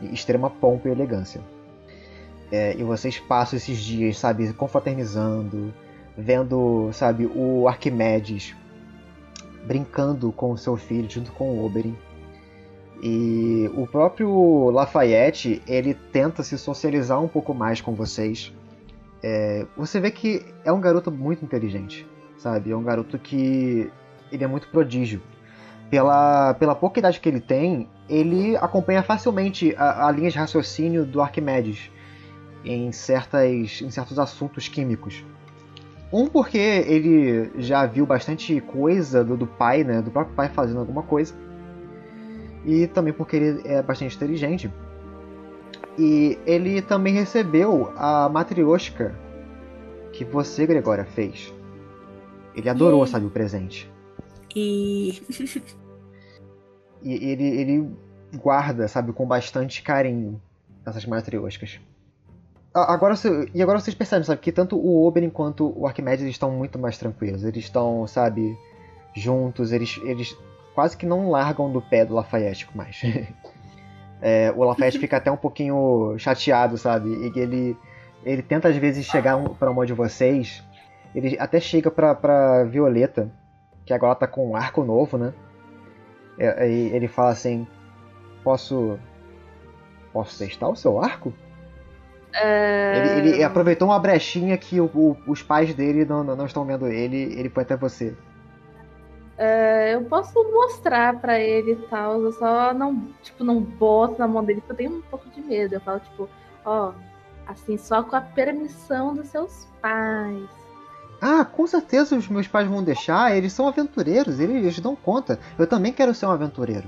extrema pompa e elegância. É, e vocês passam esses dias, sabe, confraternizando, vendo, sabe, o Arquimedes brincando com o seu filho junto com o Oberyn. E o próprio Lafayette, ele tenta se socializar um pouco mais com vocês. É, você vê que é um garoto muito inteligente, sabe? É um garoto que ele é muito prodígio. Pela, pela pouca idade que ele tem, ele acompanha facilmente a, a linha de raciocínio do Arquimedes em, certas, em certos assuntos químicos. Um porque ele já viu bastante coisa do, do pai, né? Do próprio pai fazendo alguma coisa. e também porque ele é bastante inteligente. E ele também recebeu a matrioshka que você, Gregória, fez. Ele adorou,
Yay.
sabe, o presente.
E.
E ele, ele guarda, sabe, com bastante carinho essas matrioscas. Agora, e agora vocês percebem, sabe, que tanto o Oberyn quanto o Arquimedes estão muito mais tranquilos. Eles estão, sabe, juntos, eles, eles quase que não largam do pé do Lafayette mais. *laughs* É, o Lafayette fica até um pouquinho chateado, sabe? E ele, ele tenta às vezes chegar um- pra uma de vocês. Ele até chega pra, pra Violeta, que agora tá com um arco novo, né? É, Aí ele fala assim: Posso. Posso testar o seu arco?
É,
Ele, ele aproveitou uma brechinha que o- o- os pais dele não, não não estão vendo ele, ele foi até você.
é, eu posso mostrar pra ele e tal, eu só não, tipo, não boto na mão dele porque eu tenho um pouco de medo. Eu falo, tipo, ó, assim, só com a permissão dos seus pais.
Com certeza os meus pais vão deixar, eles são aventureiros, eles, eles dão conta. Eu também quero ser um aventureiro.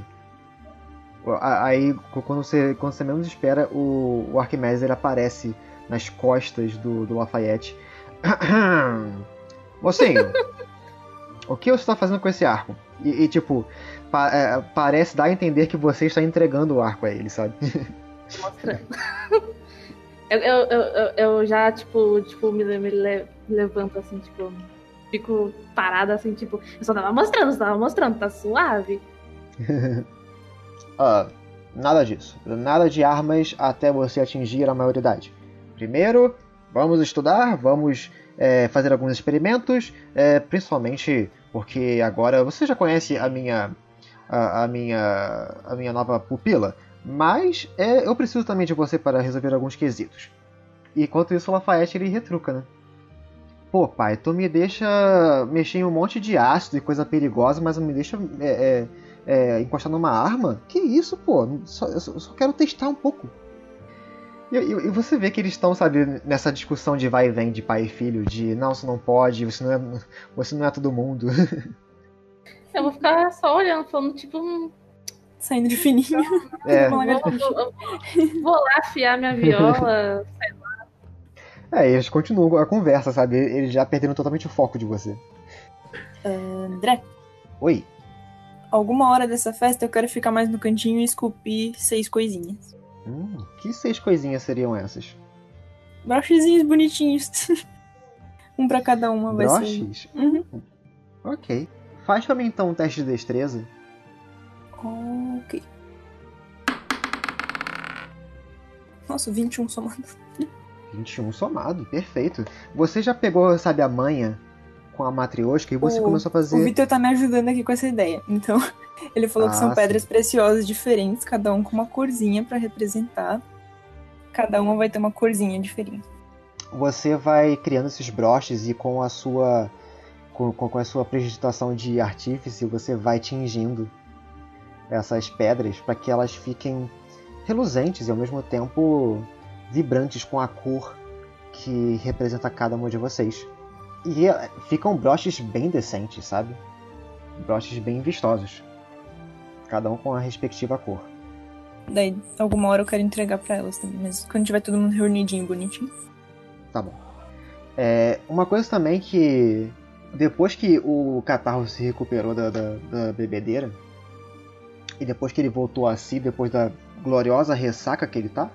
Aí, quando você, quando você menos espera, o, o Arquimedes ele aparece nas costas do, do Lafayette. *coughs* Mocinho, o que você está fazendo com esse arco? E, e, tipo, pa- é, parece dar a entender que você está entregando o arco a ele, sabe?
mostrando. *laughs* eu, eu, eu, eu- já, tipo, tipo me, me levanto assim, tipo, fico parada assim, tipo, eu só tava mostrando, só tava mostrando, tá suave. *laughs*
Ah, nada disso. Nada de armas até você atingir a maioridade. Primeiro, vamos estudar, vamos é, fazer alguns experimentos, é, principalmente porque agora você já conhece a minha a, a minha a minha nova pupila, mas é, eu preciso também de você para resolver alguns quesitos. E enquanto isso, o Lafayette ele retruca, né? Pô, pai, tu me deixa mexer em um monte de ácido e coisa perigosa, mas não me deixa é, é, é, encostar numa arma? Que isso, pô? Só- eu, só, quero testar um pouco. E, e- e você vê que eles estão, sabe, nessa discussão de vai e vem de pai e filho, de não, você não pode, você não é, você não é todo mundo. *laughs*
Eu vou ficar só olhando, falando, tipo, hum,
Saindo de fininho. *laughs*
É,
vou, vou- vou lá afiar minha viola.
É, eles continuam a conversa, sabe? Eles já perderam totalmente o foco de você.
André,
Oi.
alguma hora dessa festa eu quero ficar mais no cantinho e esculpir seis coisinhas.
Hum, que seis coisinhas seriam essas?
Brochezinhos bonitinhos. *laughs* um pra cada uma vai ser.
Broches?
Uhum.
Ok. Faz pra mim então um teste de destreza.
Ok. Nossa, 21 somado.
21 somado, perfeito. Você já pegou, sabe, a manha com a matrioshka e você
O-
começou a
O
fazer.
Victor tá me ajudando aqui com essa ideia. Então, *laughs* ele falou que
Ah,
são
sim.
pedras preciosas diferentes, cada um com uma corzinha pra representar. Cada uma vai ter uma corzinha diferente.
Você vai criando esses broches e com a sua. Com, com com a sua prestidigitação de artífice, você vai tingindo essas pedras para que elas fiquem reluzentes e ao mesmo tempo vibrantes com a cor que representa cada uma de vocês. E eh, ficam broches bem decentes, sabe? Broches bem vistosos. Cada um com a respectiva cor.
Daí, alguma hora eu quero entregar pra elas também, mas quando tiver todo mundo reunidinho, bonitinho.
Tá bom. É, uma coisa também que depois que o Catarro se recuperou da, da, da bebedeira e depois que ele voltou a si, depois da gloriosa ressaca que ele tá,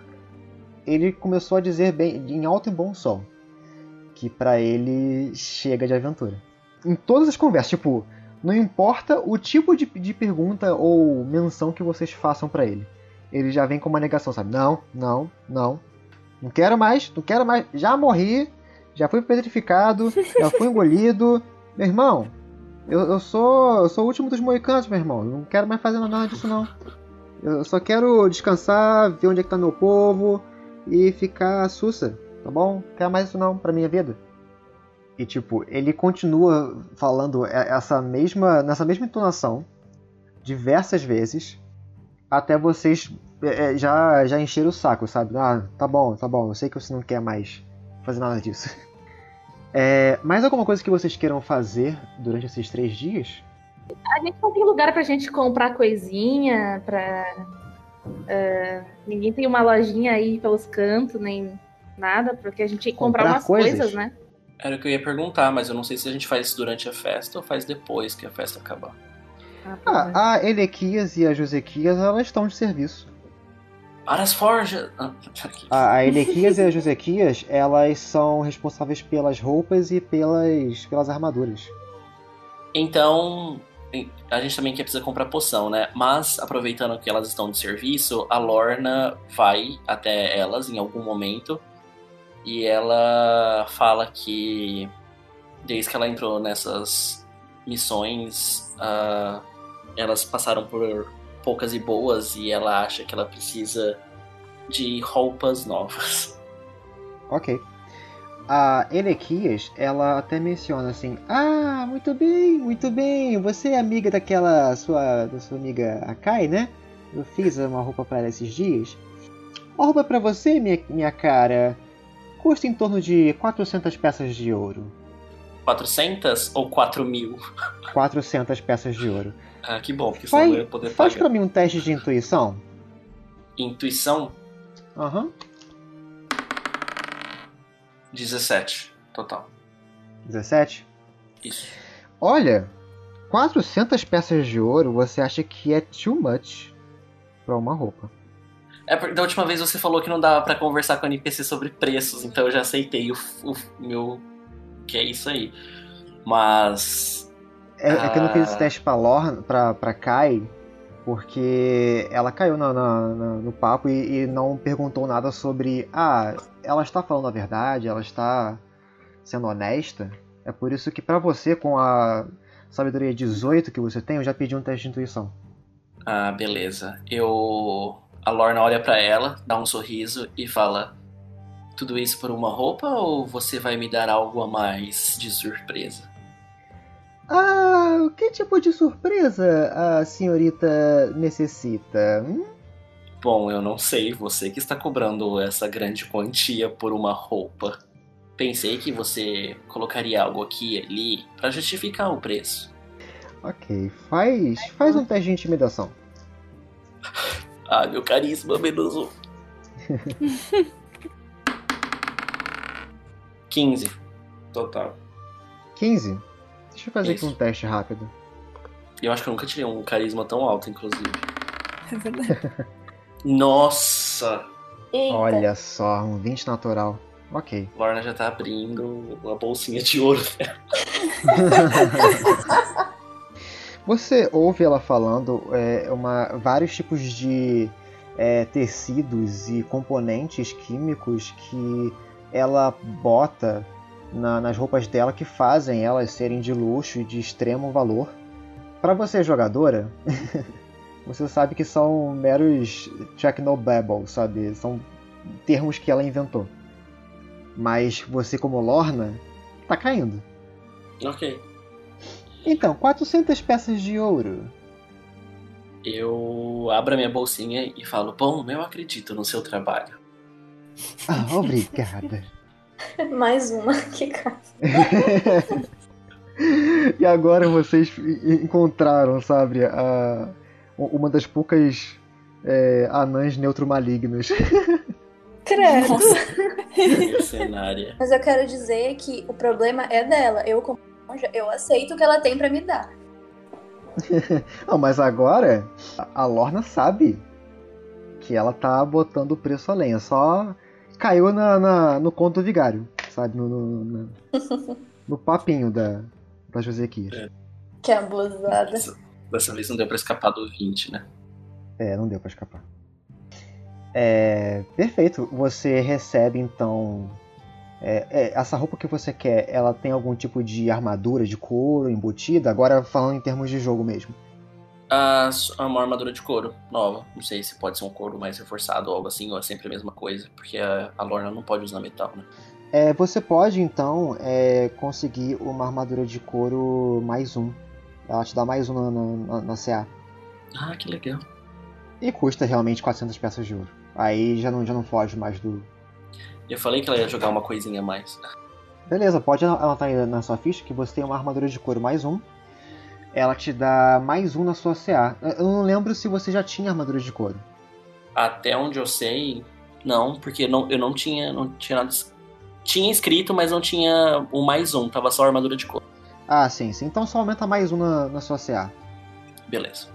ele começou a dizer bem em alto e bom som que pra ele chega de aventura. Em todas as conversas, tipo, não importa o tipo de, de pergunta ou menção que vocês façam pra ele, ele já vem com uma negação, sabe? Não, não, não, não quero mais, não quero mais. Já morri, já fui petrificado, já fui engolido. *laughs* Meu irmão, eu, eu sou eu sou o último dos moicanos, meu irmão. Eu não quero mais fazer nada disso, não. Eu só quero descansar, ver onde é que tá meu povo e ficar sussa, tá bom? Não quero mais isso não pra minha vida. E tipo, ele continua falando essa mesma, nessa mesma entonação diversas vezes até vocês é, é, já, já encheram o saco, sabe? Ah, tá bom, tá bom, eu sei que você não quer mais fazer nada disso. *laughs* É, mais alguma coisa que vocês queiram fazer durante esses três dias?
A gente não tem lugar pra gente comprar coisinha, pra. É, ninguém tem uma lojinha aí pelos cantos, nem nada, porque a gente tem que comprar,
Comprar
umas
coisas?
coisas, né?
Era o que eu ia perguntar, mas eu não sei se a gente faz isso durante a festa ou faz depois que a festa acabar.
Ah, pois é.
Ah, a Elequias e a Josequias, elas estão de serviço.
Para as forjas! Ah.
A, a Elequias e a Josequias, elas são responsáveis pelas roupas e pelas, pelas armaduras.
Então, a gente também quer precisa comprar poção, né? Mas, aproveitando que elas estão de serviço, a Lorna vai até elas em algum momento e ela fala que desde que ela entrou nessas missões, ah, elas passaram por poucas e boas e ela acha que ela precisa de roupas novas.
Ok. A Elequias, ela até menciona assim: Ah, muito bem, muito bem. Você é amiga daquela sua, da sua amiga Akai, né? Eu fiz uma roupa para ela esses dias. Uma roupa para você, minha, minha cara, custa em torno de 400 peças de ouro.
400 ou 4 mil? *laughs*
400 peças de ouro.
Ah, que bom, porque senão
Faz,
eu ia poder
faz
pagar.
pra mim um teste de intuição.
Intuição,
Aham.
17 total.
17.
Isso.
Olha, 400 peças de ouro você acha que é too much pra uma roupa.
É porque da última vez você falou que não dava pra conversar com a NPC sobre preços, então eu já aceitei o, o meu. que é isso aí. Mas.
É, é que eu não fiz esse
Ah.
teste pra, Lorna, pra, pra Kai, porque ela caiu na- na- na- no papo e, e não perguntou nada sobre. Ah, ela está falando a verdade, ela está sendo honesta. É por isso que pra você, com a sabedoria 18 que você tem, eu já pedi um teste de intuição.
Ah, beleza. Eu. A Lorna olha pra ela, dá um sorriso e fala: Tudo isso por uma roupa ou você vai me dar algo a mais de surpresa?
Ah, que tipo de surpresa a senhorita necessita? Hum?
Bom, eu não sei, você que está cobrando essa grande quantia por uma roupa. Pensei que você colocaria algo aqui e ali pra justificar o preço.
Ok, faz, faz um teste de intimidação. *laughs*
Ah, meu carisma menos um. 15. Total.
15? Deixa eu fazer
Isso.
aqui um teste rápido.
Eu acho que eu nunca tirei um carisma tão alto, inclusive.
É verdade. *laughs*
Nossa!
Eita.
Olha só, um 20 natural. Ok.
Lorna já tá abrindo uma bolsinha de ouro. *laughs*
Você ouve ela falando é, uma, vários tipos de é, tecidos e componentes químicos que ela bota na- nas roupas dela que fazem elas serem de luxo e de extremo valor. Para você, jogadora, *laughs* você sabe que são meros technobabble, sabe? São termos que ela inventou. Mas você, como Lorna, tá caindo.
ok.
Então, 400 peças de ouro.
Eu abro a minha bolsinha e falo: Bom, eu acredito no seu trabalho.
Ah, obrigada.
Mais uma, que cara. *laughs*
e agora vocês encontraram, sabe, a, uma das poucas é, anãs neutro-malignas. *laughs*
Credo. Mas eu quero dizer que o problema é dela. Eu, como monja, eu aceito o que ela tem pra me dar. *laughs*
Não, mas agora a- a Lorna sabe que ela tá botando o preço além. É só caiu na, na- no conto do vigário, sabe? No, no, na- *laughs* no papinho da, da Josequias.
Que abusada.
Dessa, dessa vez não deu pra escapar do 20, né?
É, não deu pra escapar. É, perfeito. Você recebe então. é, é, essa roupa que você quer, ela tem algum tipo de armadura de couro embutida? Agora falando em termos de jogo mesmo.
É uma armadura de couro nova. Não sei se pode ser um couro mais reforçado ou algo assim, ou é sempre a mesma coisa, porque a, a Lorna não pode usar metal, né?
É, você pode então é, conseguir uma armadura de couro mais um. Ela te dá mais um na, na, na CA.
Ah, que legal.
E custa realmente 400 peças de ouro. Aí já não, já não foge mais do.
Eu falei que ela ia jogar uma coisinha a mais.
Beleza, pode anotar aí na sua ficha que você tem uma armadura de couro mais um. Ela te dá mais um na sua CA. Eu não lembro se você já tinha armadura de couro.
Até onde eu sei, não, porque não, eu não tinha, não tinha nada. Tinha escrito, mas não tinha o mais um, tava só a armadura de couro.
Ah, sim, sim. Então só aumenta mais um na, na sua CA.
Beleza.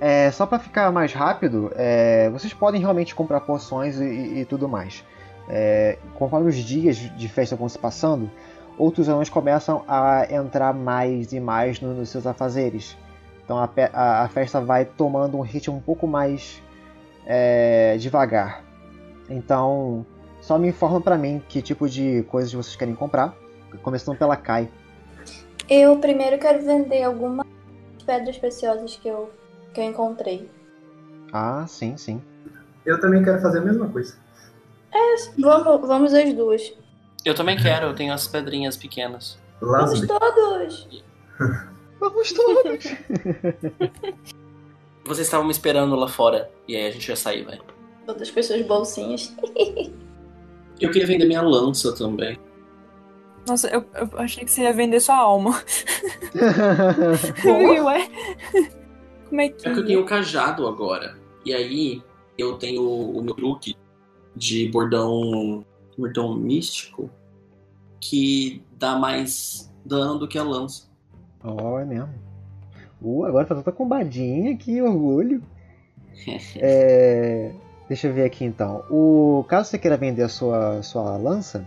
É, só para ficar mais rápido, é, vocês podem realmente comprar poções e, e, e tudo mais. É, conforme os dias de festa vão se passando, outros anões começam a entrar mais e mais no, nos seus afazeres. Então a, a, a, festa vai tomando um ritmo um pouco mais é, devagar. Então, só me informa para mim que tipo de coisas vocês querem comprar, começando pela Kai.
Eu primeiro quero vender algumas pedras preciosas que eu, que eu encontrei.
Ah, sim, sim.
Eu também quero fazer a mesma coisa.
É, vamos, vamos as duas.
Eu também quero, eu tenho as pedrinhas pequenas. *laughs*
Vamos todos!
vamos *laughs* todos!
Vocês estavam me esperando lá fora, e aí a gente ia sair, velho.
Todas com suas bolsinhas. *laughs*
eu queria vender minha lança também.
Nossa, eu, eu achei que você ia vender sua alma. Ué? Como é que.
É que eu tenho o cajado agora. E aí eu tenho o meu truque de bordão. Bordão místico que dá mais dano do que a lança.
Oh, é mesmo. Uh, agora tá toda combadinha, que orgulho. *laughs* é, deixa eu ver aqui então. O caso você queira vender a sua, sua lança,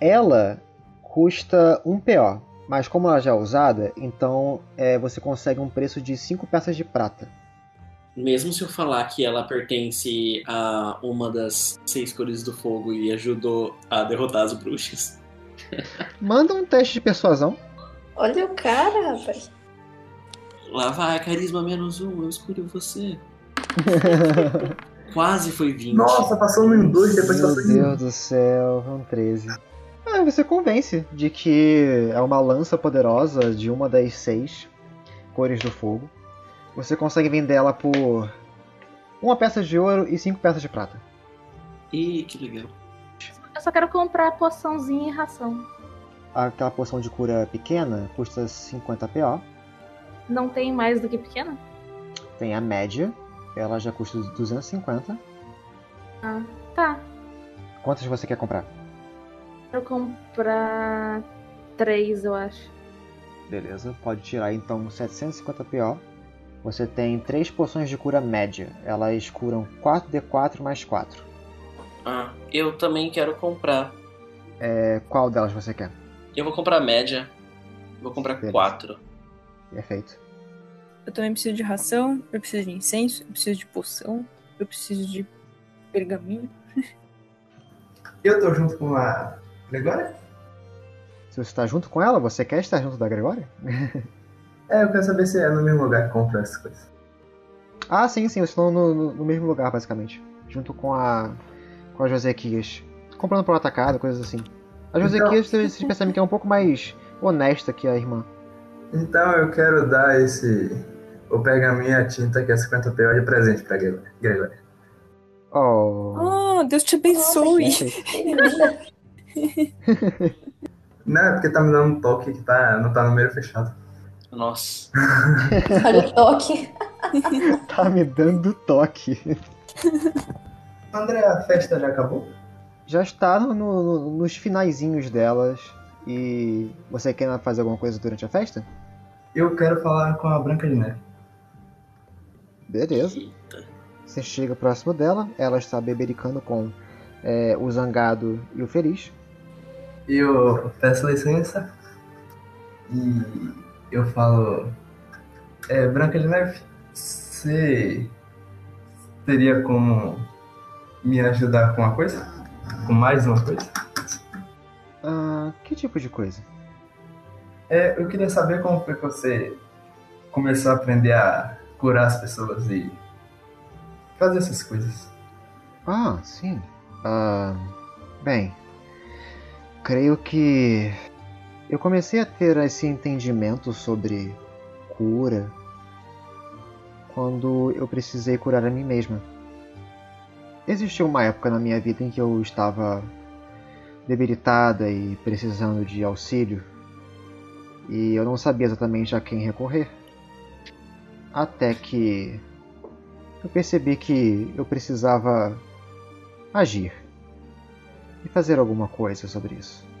ela custa 1 PO, mas como ela já é usada, então é, você consegue um preço de 5 peças de prata.
Mesmo se eu falar que ela pertence a uma das seis cores do fogo e ajudou a derrotar as bruxas. *laughs*
Manda um teste de persuasão.
Olha o cara, rapaz.
Lá vai, carisma menos um, eu escolho você. *laughs* Quase foi 20.
Nossa, passou no 2, depois
Meu
passou em
Deus do céu, um 13. Ah, você convence de que é uma lança poderosa de uma das seis cores do fogo. Você consegue vender ela por uma peça de ouro e cinco peças de prata.
Ih, que legal.
Eu só quero comprar poçãozinha e ração.
Aquela poção de cura pequena custa 50 PO.
Não tem mais do que pequena?
Tem a média, ela já custa 250.
Ah, tá.
Quantas você quer comprar?
Quero comprar três, eu acho.
Beleza, pode tirar então 750 PO. Você tem três poções de cura média. Elas curam 4d4 mais 4.
Ah, eu também quero comprar.
É, qual delas você quer?
Eu vou comprar média. Vou comprar
Beleza.
quatro.
Perfeito.
Eu também preciso de ração, eu preciso de incenso, eu preciso de poção, eu preciso de pergaminho.
Eu tô junto com a Gregória?
Se você está junto com ela, você quer estar junto da Gregória? *laughs*
É, eu quero saber se é no mesmo lugar que compra essas coisas.
Ah, sim, sim, vocês estão no, no- no mesmo lugar, basicamente. Junto com a. com a Josequias. Comprando por atacado, coisas assim. A Josequias, vocês vocês percebem que é um pouco mais honesta que a irmã.
Então eu quero dar esse. O pergaminho e a tinta que é 50 PO de presente pra Gregória. Gregória.
Oh.
Oh, Deus te abençoe.
perfeito. *laughs*
Não, é porque tá me dando um toque que tá, não tá no número fechado.
Nossa. *laughs*
Olha o toque. *laughs*
tá me dando toque.
André, a festa já acabou?
Já está no- no- nos finaizinhos delas. E você quer fazer alguma coisa durante a festa?
Eu quero falar com a Branca de Neve.
Beleza.
Eita.
Você chega próximo dela, ela está bebericando com é, o zangado e o feliz.
Eu peço licença e eu falo. É, Branca de Neve, você teria como me ajudar com uma coisa? Com mais uma coisa?
Ah, que tipo de coisa?
É, eu queria saber como foi que você começou a aprender a curar as pessoas e fazer essas coisas.
Ah, sim. Ah, bem, creio que eu comecei a ter esse entendimento sobre cura quando eu precisei curar a mim mesma. Existiu uma época na minha vida em que eu estava debilitada e precisando de auxílio. E eu não sabia exatamente a quem recorrer. Até que eu percebi que eu precisava agir e fazer alguma coisa sobre isso.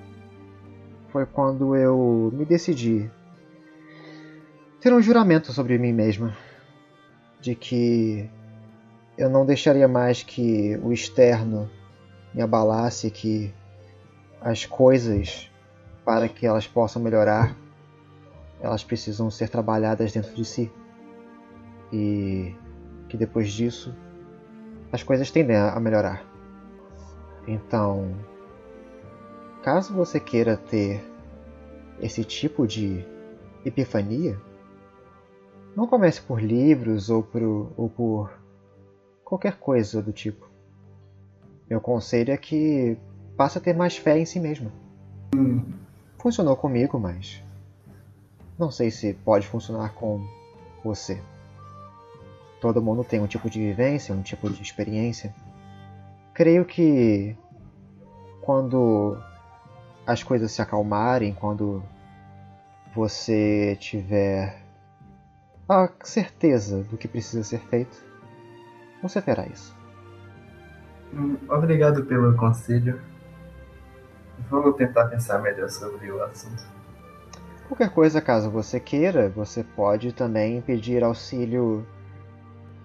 Foi quando eu me decidi ter um juramento sobre mim mesma de que eu não deixaria mais que o externo me abalasse, que as coisas, para que elas possam melhorar, elas precisam ser trabalhadas dentro de si. E que depois disso as coisas tendem a melhorar. Então, caso você queira ter esse tipo de epifania, não comece por livros ou por, ou por qualquer coisa do tipo. Meu conselho é que passe a ter mais fé em si mesmo. Funcionou comigo, mas não sei se pode funcionar com você. Todo mundo tem um tipo de vivência, um tipo de experiência. Creio que quando as coisas se acalmarem, quando você tiver a certeza do que precisa ser feito, você terá isso.
Hum, Obrigado pelo conselho. Vou tentar pensar melhor sobre o assunto.
Qualquer coisa, caso você queira, você pode também pedir auxílio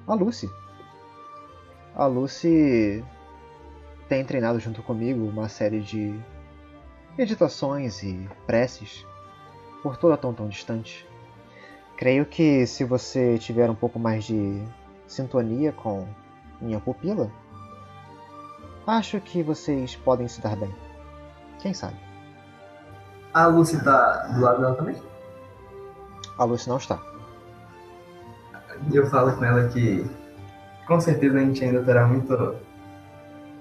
a Lucy. A Lucy tem treinado junto comigo uma série de meditações e preces por toda tão tão distante. Creio que se você tiver um pouco mais de sintonia com minha pupila, acho que vocês podem se dar bem. Quem sabe?
A Lucy tá do lado dela também?
A Lucy não está.
Eu falo com ela que com certeza a gente ainda terá muito.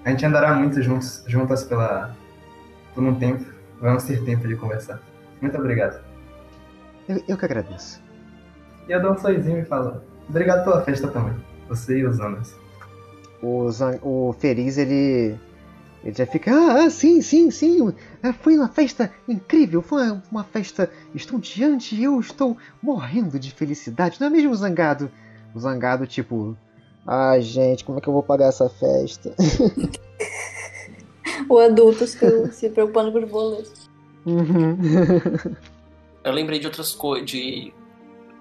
A gente andará muito juntos, juntas pela, por um tempo. Vamos ter tempo de conversar. Muito obrigado.
Eu, eu que agradeço.
E eu dou um sorrisinho e falo: Obrigado pela festa também. Você e os homens.
O, Zan- o Feliz, ele. Ele já fica. Ah, ah, sim, sim, sim. ah, Foi uma festa incrível. Foi uma, festa estonteante e eu estou morrendo de felicidade. Não é mesmo, Zangado? O Zangado, tipo. Ai, gente, como é que eu vou pagar essa festa? *laughs*
O adulto se, *laughs* se preocupando com os boletos.
Uhum. *laughs*
Eu lembrei de outras coisas, de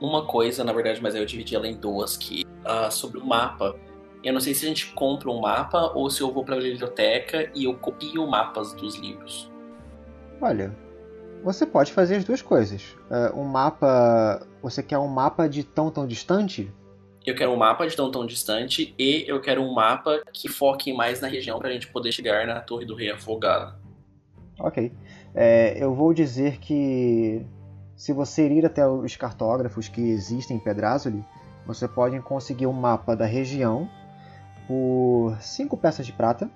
uma coisa, na verdade, mas aí eu dividi ela em duas, que ah, sobre o mapa. Eu não sei se a gente compra um mapa ou se eu vou pra biblioteca e eu copio mapas dos livros.
Olha, você pode fazer as duas coisas. Ah, um mapa. Você quer um mapa de tão tão distante?
Eu quero um mapa de tão tão distante e eu quero um mapa que foque mais na região pra gente poder chegar na Torre do Rei Afogado.
Ok. É, eu vou dizer que se você ir até os cartógrafos que existem em Pedrázoli, você pode conseguir um mapa da região por 5 peças de prata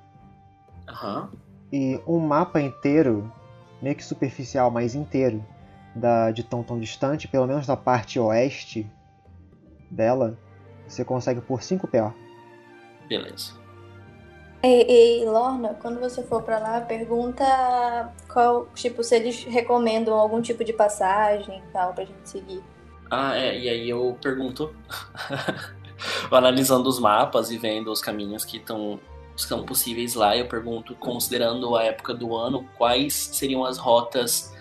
Aham.
e um mapa inteiro, meio que superficial, mas inteiro, da, de tão tão distante, pelo menos da parte oeste dela, você consegue por 5 PO.
Beleza.
E, e Lorna, quando você for pra lá, pergunta qual, tipo, se eles recomendam algum tipo de passagem e tal pra gente seguir.
Ah, é, e aí eu pergunto, *laughs* analisando os mapas e vendo os caminhos que estão são possíveis lá, eu pergunto, considerando a época do ano, quais seriam as rotas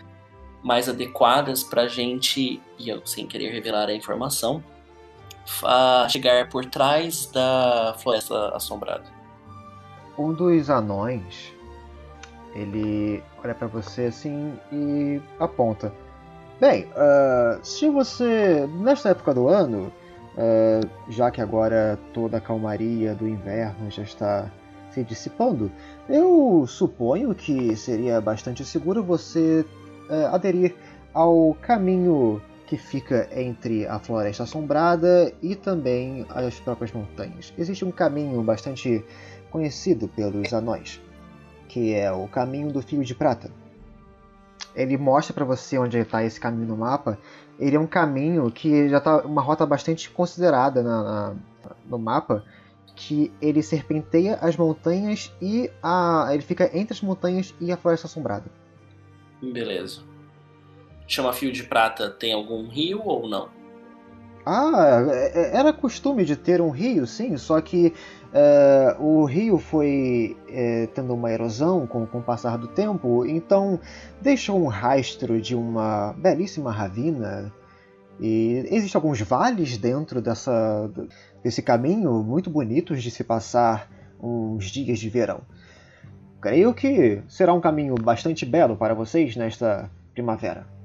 mais adequadas pra gente, e eu sem querer revelar a informação, fa- chegar por trás da floresta assombrada.
Um dos anões, ele olha pra você assim e aponta. Bem, ah, se você, nesta época do ano, ah, já que agora toda a calmaria do inverno já está se dissipando, eu suponho que seria bastante seguro você ah, aderir ao caminho que fica entre a floresta assombrada e também as próprias montanhas. Existe um caminho bastante conhecido pelos anões, que é o caminho do fio de prata. Ele mostra para você onde está esse caminho no mapa. Ele é um caminho que já está uma rota bastante considerada na- na- no mapa, que ele serpenteia as montanhas e a, ele fica entre as montanhas e a floresta assombrada.
Beleza. Chama Fio de Prata tem algum rio ou não?
Ah, é- é- era costume de ter um rio, sim, só que é, o rio foi é, tendo uma erosão com, com o passar do tempo, então deixou um rastro de uma belíssima ravina. E existem alguns vales dentro dessa, desse caminho muito bonitos de se passar uns dias de verão. Creio que será um caminho bastante belo para vocês nesta primavera.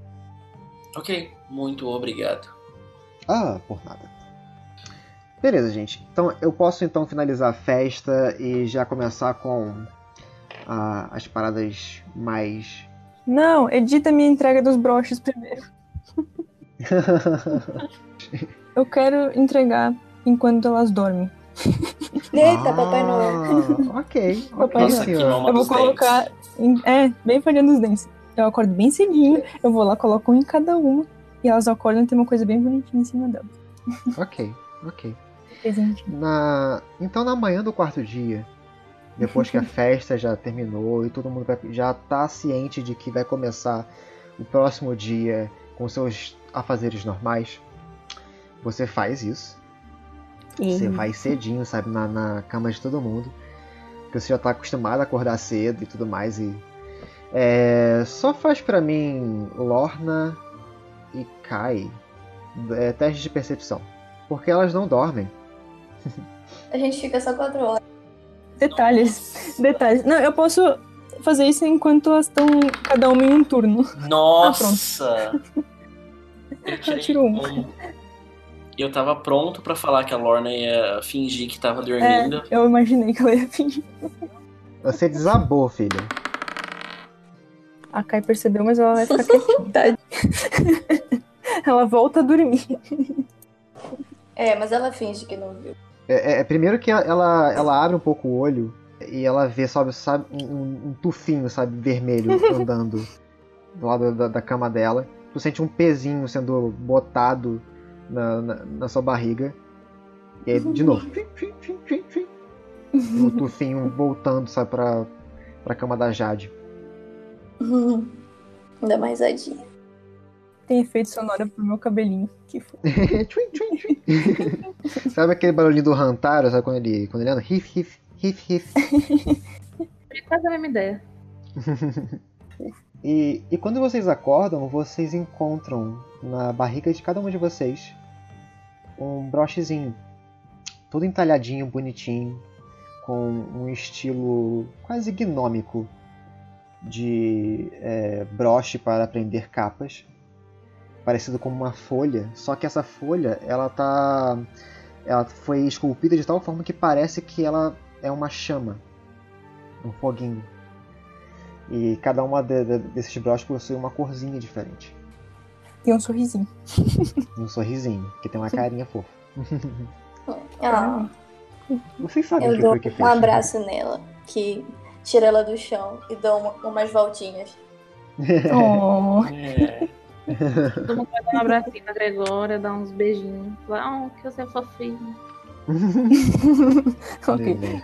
Ok, muito obrigado.
Ah, por nada. Beleza, gente. Então eu posso então finalizar a festa e já começar com ah, as paradas mais.
Não, edita minha entrega dos broches primeiro. *laughs* Eu quero entregar enquanto elas dormem.
Eita, Papai Noel.
Ah, ok.
Papai.
Nossa,
Eu vou colocar. em- é, bem folhando os dentes. Eu acordo bem cedinho, eu vou lá, coloco um em cada uma. E elas acordam e tem uma coisa bem bonitinha em cima delas. *laughs*
Ok, ok. Na... Então na manhã do quarto dia, depois que a *laughs* festa já terminou e todo mundo já tá ciente de que vai começar o próximo dia com seus afazeres normais, você faz isso. Você vai cedinho, sabe, na, na cama de todo mundo. Porque você já tá acostumado a acordar cedo e tudo mais. E. É, só faz pra mim Lorna e Kai é, teste de percepção. Porque elas não dormem. *laughs*
A gente fica só quatro horas.
Detalhes. Detalhes. Não, eu posso fazer isso enquanto elas estão cada uma em um turno. *laughs*
Nossa! Eu tirei
Tiro um.
Eu tava pronto pra falar que a Lorna ia fingir que tava dormindo.
É, eu imaginei que ela ia fingir.
Você desabou, filha.
A Kai percebeu, mas ela vai ficar quietinha. *laughs* Ela volta a dormir.
É, mas ela finge que não viu.
É, é- é primeiro que ela, ela abre um pouco o olho e ela vê, sabe, sabe um, um tufinho, sabe, vermelho *laughs* andando do lado da, da cama dela. Tu sente um pezinho sendo botado na, na, na sua barriga. E aí, de novo. o *laughs* tufinho voltando, sabe, pra, pra cama da Jade. *laughs*
Ainda mais adinha.
Tem efeito sonoro pro meu cabelinho. Que fofo. *laughs*
Tchum, tchum, tchum. *laughs* sabe aquele barulhinho do Rantaro, sabe quando ele, quando ele anda? Hif, hif, hif, hif.
É quase a mesma ideia.
E, e quando vocês acordam, vocês encontram na barriga de cada um de vocês um brochezinho, todo entalhadinho, bonitinho, com um estilo quase gnômico de é, broche para prender capas, parecido com uma folha, só que essa folha ela tá, ela foi esculpida de tal forma que parece que ela é uma chama, um foguinho. E cada uma de- de- desses broches possui uma corzinha diferente.
Tem um sorrisinho.
E *laughs* um sorrisinho, que tem uma carinha fofa.
Ah,
Vocês sabem o
eu
que
dou
foi que fez.
um abraço nela, que tira ela do chão e dou uma- umas voltinhas.
Oh.
É.
Todo mundo vai dar um abracinho na Gregória, dar uns beijinhos. Falar, oh, que você é fofinho. *laughs*
ok.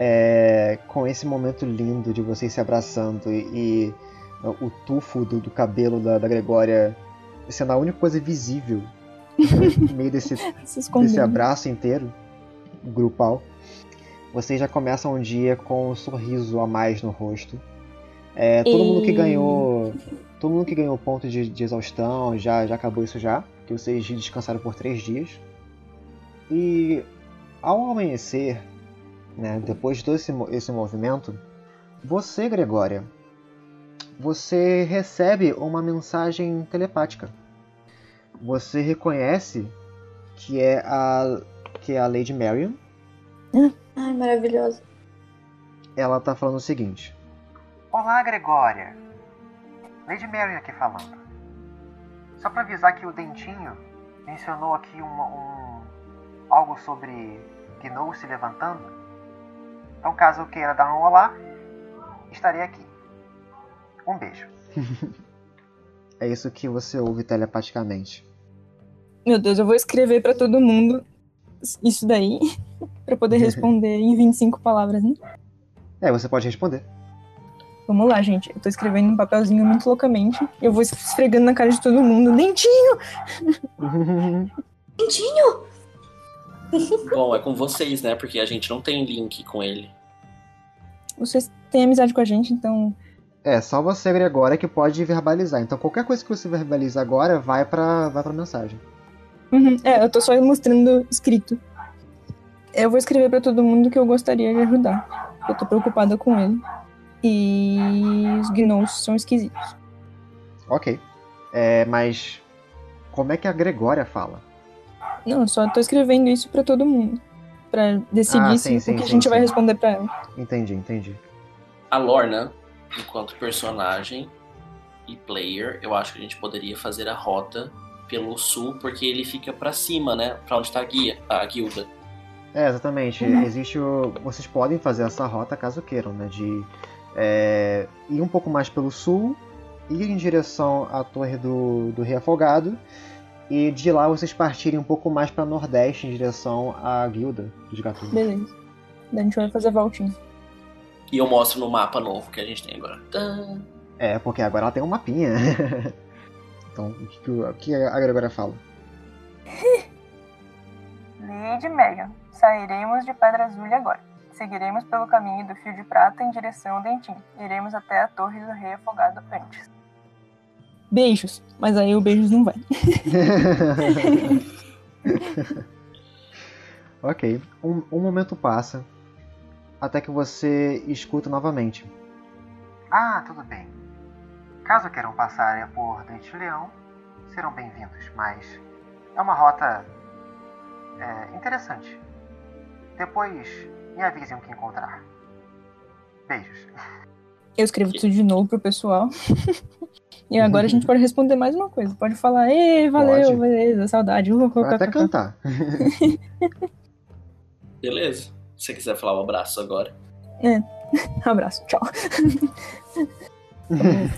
É, com esse momento lindo de vocês se abraçando e, e o tufo do, do cabelo da, da Gregória sendo a única coisa visível no meio desse, *laughs*
Se
desse abraço inteiro, grupal, vocês já começam o dia com um sorriso a mais no rosto. É, todo mundo que
E-
ganhou. Todo mundo que ganhou ponto de, de exaustão já, já acabou isso já. Que vocês descansaram por três dias. E ao amanhecer, né, depois de todo esse, esse movimento, você, Gregória, você recebe uma mensagem telepática. Você reconhece que é a que é a Lady Marion.
Ai, maravilhoso.
Ela tá falando o seguinte: Olá, Gregória. Lady Marion aqui falando. Só pra avisar que o Dentinho mencionou aqui um, um- algo sobre Gnou se levantando. Então, caso eu queira dar um olá, estarei aqui. Um beijo. *laughs* é isso que você ouve telepaticamente.
Meu Deus, eu vou escrever pra todo mundo isso daí. Pra poder *laughs* responder em 25 palavras, né?
É, você pode responder.
Vamos lá, gente. Eu tô escrevendo um papelzinho muito loucamente. Eu vou esfregando na cara de todo mundo. Dentinho! *laughs*
Dentinho!
Bom, é com vocês, né? Porque a gente não tem link com ele.
Vocês têm amizade com a gente, então.
É, só você, Gregória, que pode verbalizar. Então qualquer coisa que você verbaliza agora vai pra, vai pra mensagem.
Uhum. É, eu tô só mostrando escrito. Eu vou escrever pra todo mundo que eu gostaria de ajudar. Eu tô preocupada com ele. E os gnolls são esquisitos.
Ok. É, mas como é que a Gregória fala?
Não, eu só tô escrevendo isso pra todo mundo. Pra decidir
Ah,
se
sim,
o
sim,
que a
sim,
gente vai
sim.
responder pra ela.
Entendi, entendi.
A Lorna, enquanto personagem e player, eu acho que a gente poderia fazer a rota pelo sul, porque ele fica pra cima, né? Pra onde tá a guia, a guilda.
É, exatamente.
Uhum.
Existe o... Vocês podem fazer essa rota caso queiram, né? De é, ir um pouco mais pelo sul, ir em direção à Torre do, do Rei Afogado, e de lá vocês partirem um pouco mais para nordeste em direção à guilda dos gatunos.
Beleza. Daí a gente vai fazer a voltinha.
E eu mostro no mapa novo que a gente tem agora. Tã.
É, porque agora ela tem um mapinha. *laughs* então, o que, o- que a Gregória fala?
Lady Megan, sairemos de Pedra Azul agora. Seguiremos pelo caminho do Fio de Prata em direção ao Dentinho. Iremos até a Torre do Rei Afogado antes. Beijos. Mas aí o beijos não vai. *laughs*
ok. Um, um momento passa até que você escuta novamente. Ah, tudo bem. Caso queiram passar por Dente de Leão, serão bem-vindos, mas é uma rota é, interessante. Depois me avisem o que encontrar. Beijos.
Eu escrevo tudo de novo pro pessoal. *laughs* e agora a gente pode responder mais uma coisa. Pode falar, ei, valeu,
Pode.
beleza, saudade. Uh,
Pode até cantar. *laughs*
Beleza. Se você quiser falar um abraço agora. *laughs*
Abraço, tchau.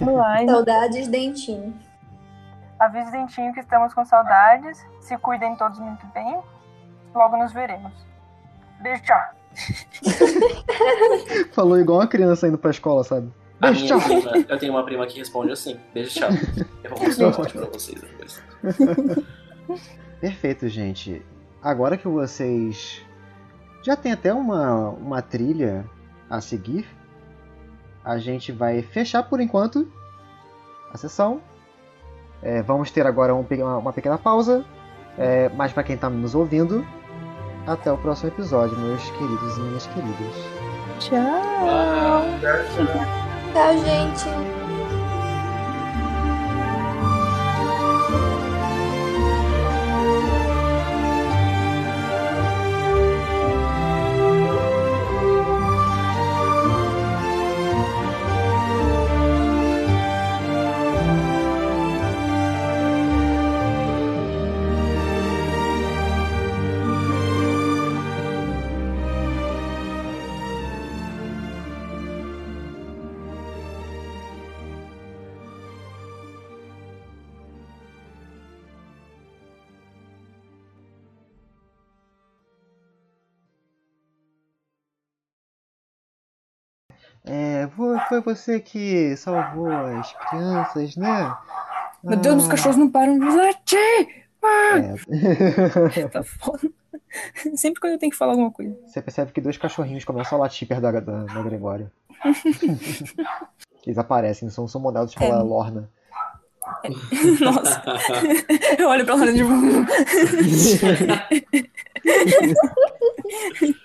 Vamos lá?
Saudades, Dentinho.
Avise Dentinho que estamos com saudades. Se cuidem todos muito bem. Logo nos veremos. Beijo, tchau. *laughs*
Falou igual uma criança indo pra escola, sabe?
A
Beijo,
minha
tchau.
prima, eu tenho uma prima que responde assim. Beijo, tchau. Eu vou mostrar o áudio pra vocês depois. *laughs*
Perfeito, gente. Agora que vocês já tem até uma, uma trilha a seguir, a gente vai fechar por enquanto a sessão. É, vamos ter agora um uma, uma pequena pausa, é, mas para quem está nos ouvindo, até o próximo episódio, meus queridos e minhas queridas.
Tchau.
Tchau, gente.
Foi você que salvou as crianças, né?
Meu Deus, os
Ah,
cachorros não param de latir.
é. *laughs*
Tá foda. Sempre quando eu tenho que falar alguma coisa.
Você percebe que dois cachorrinhos começam a latir perto da, da, da Gregória. *laughs* Eles aparecem, são, são pela
É.
Lorna. *laughs*
Nossa. Eu olho pra tipo, de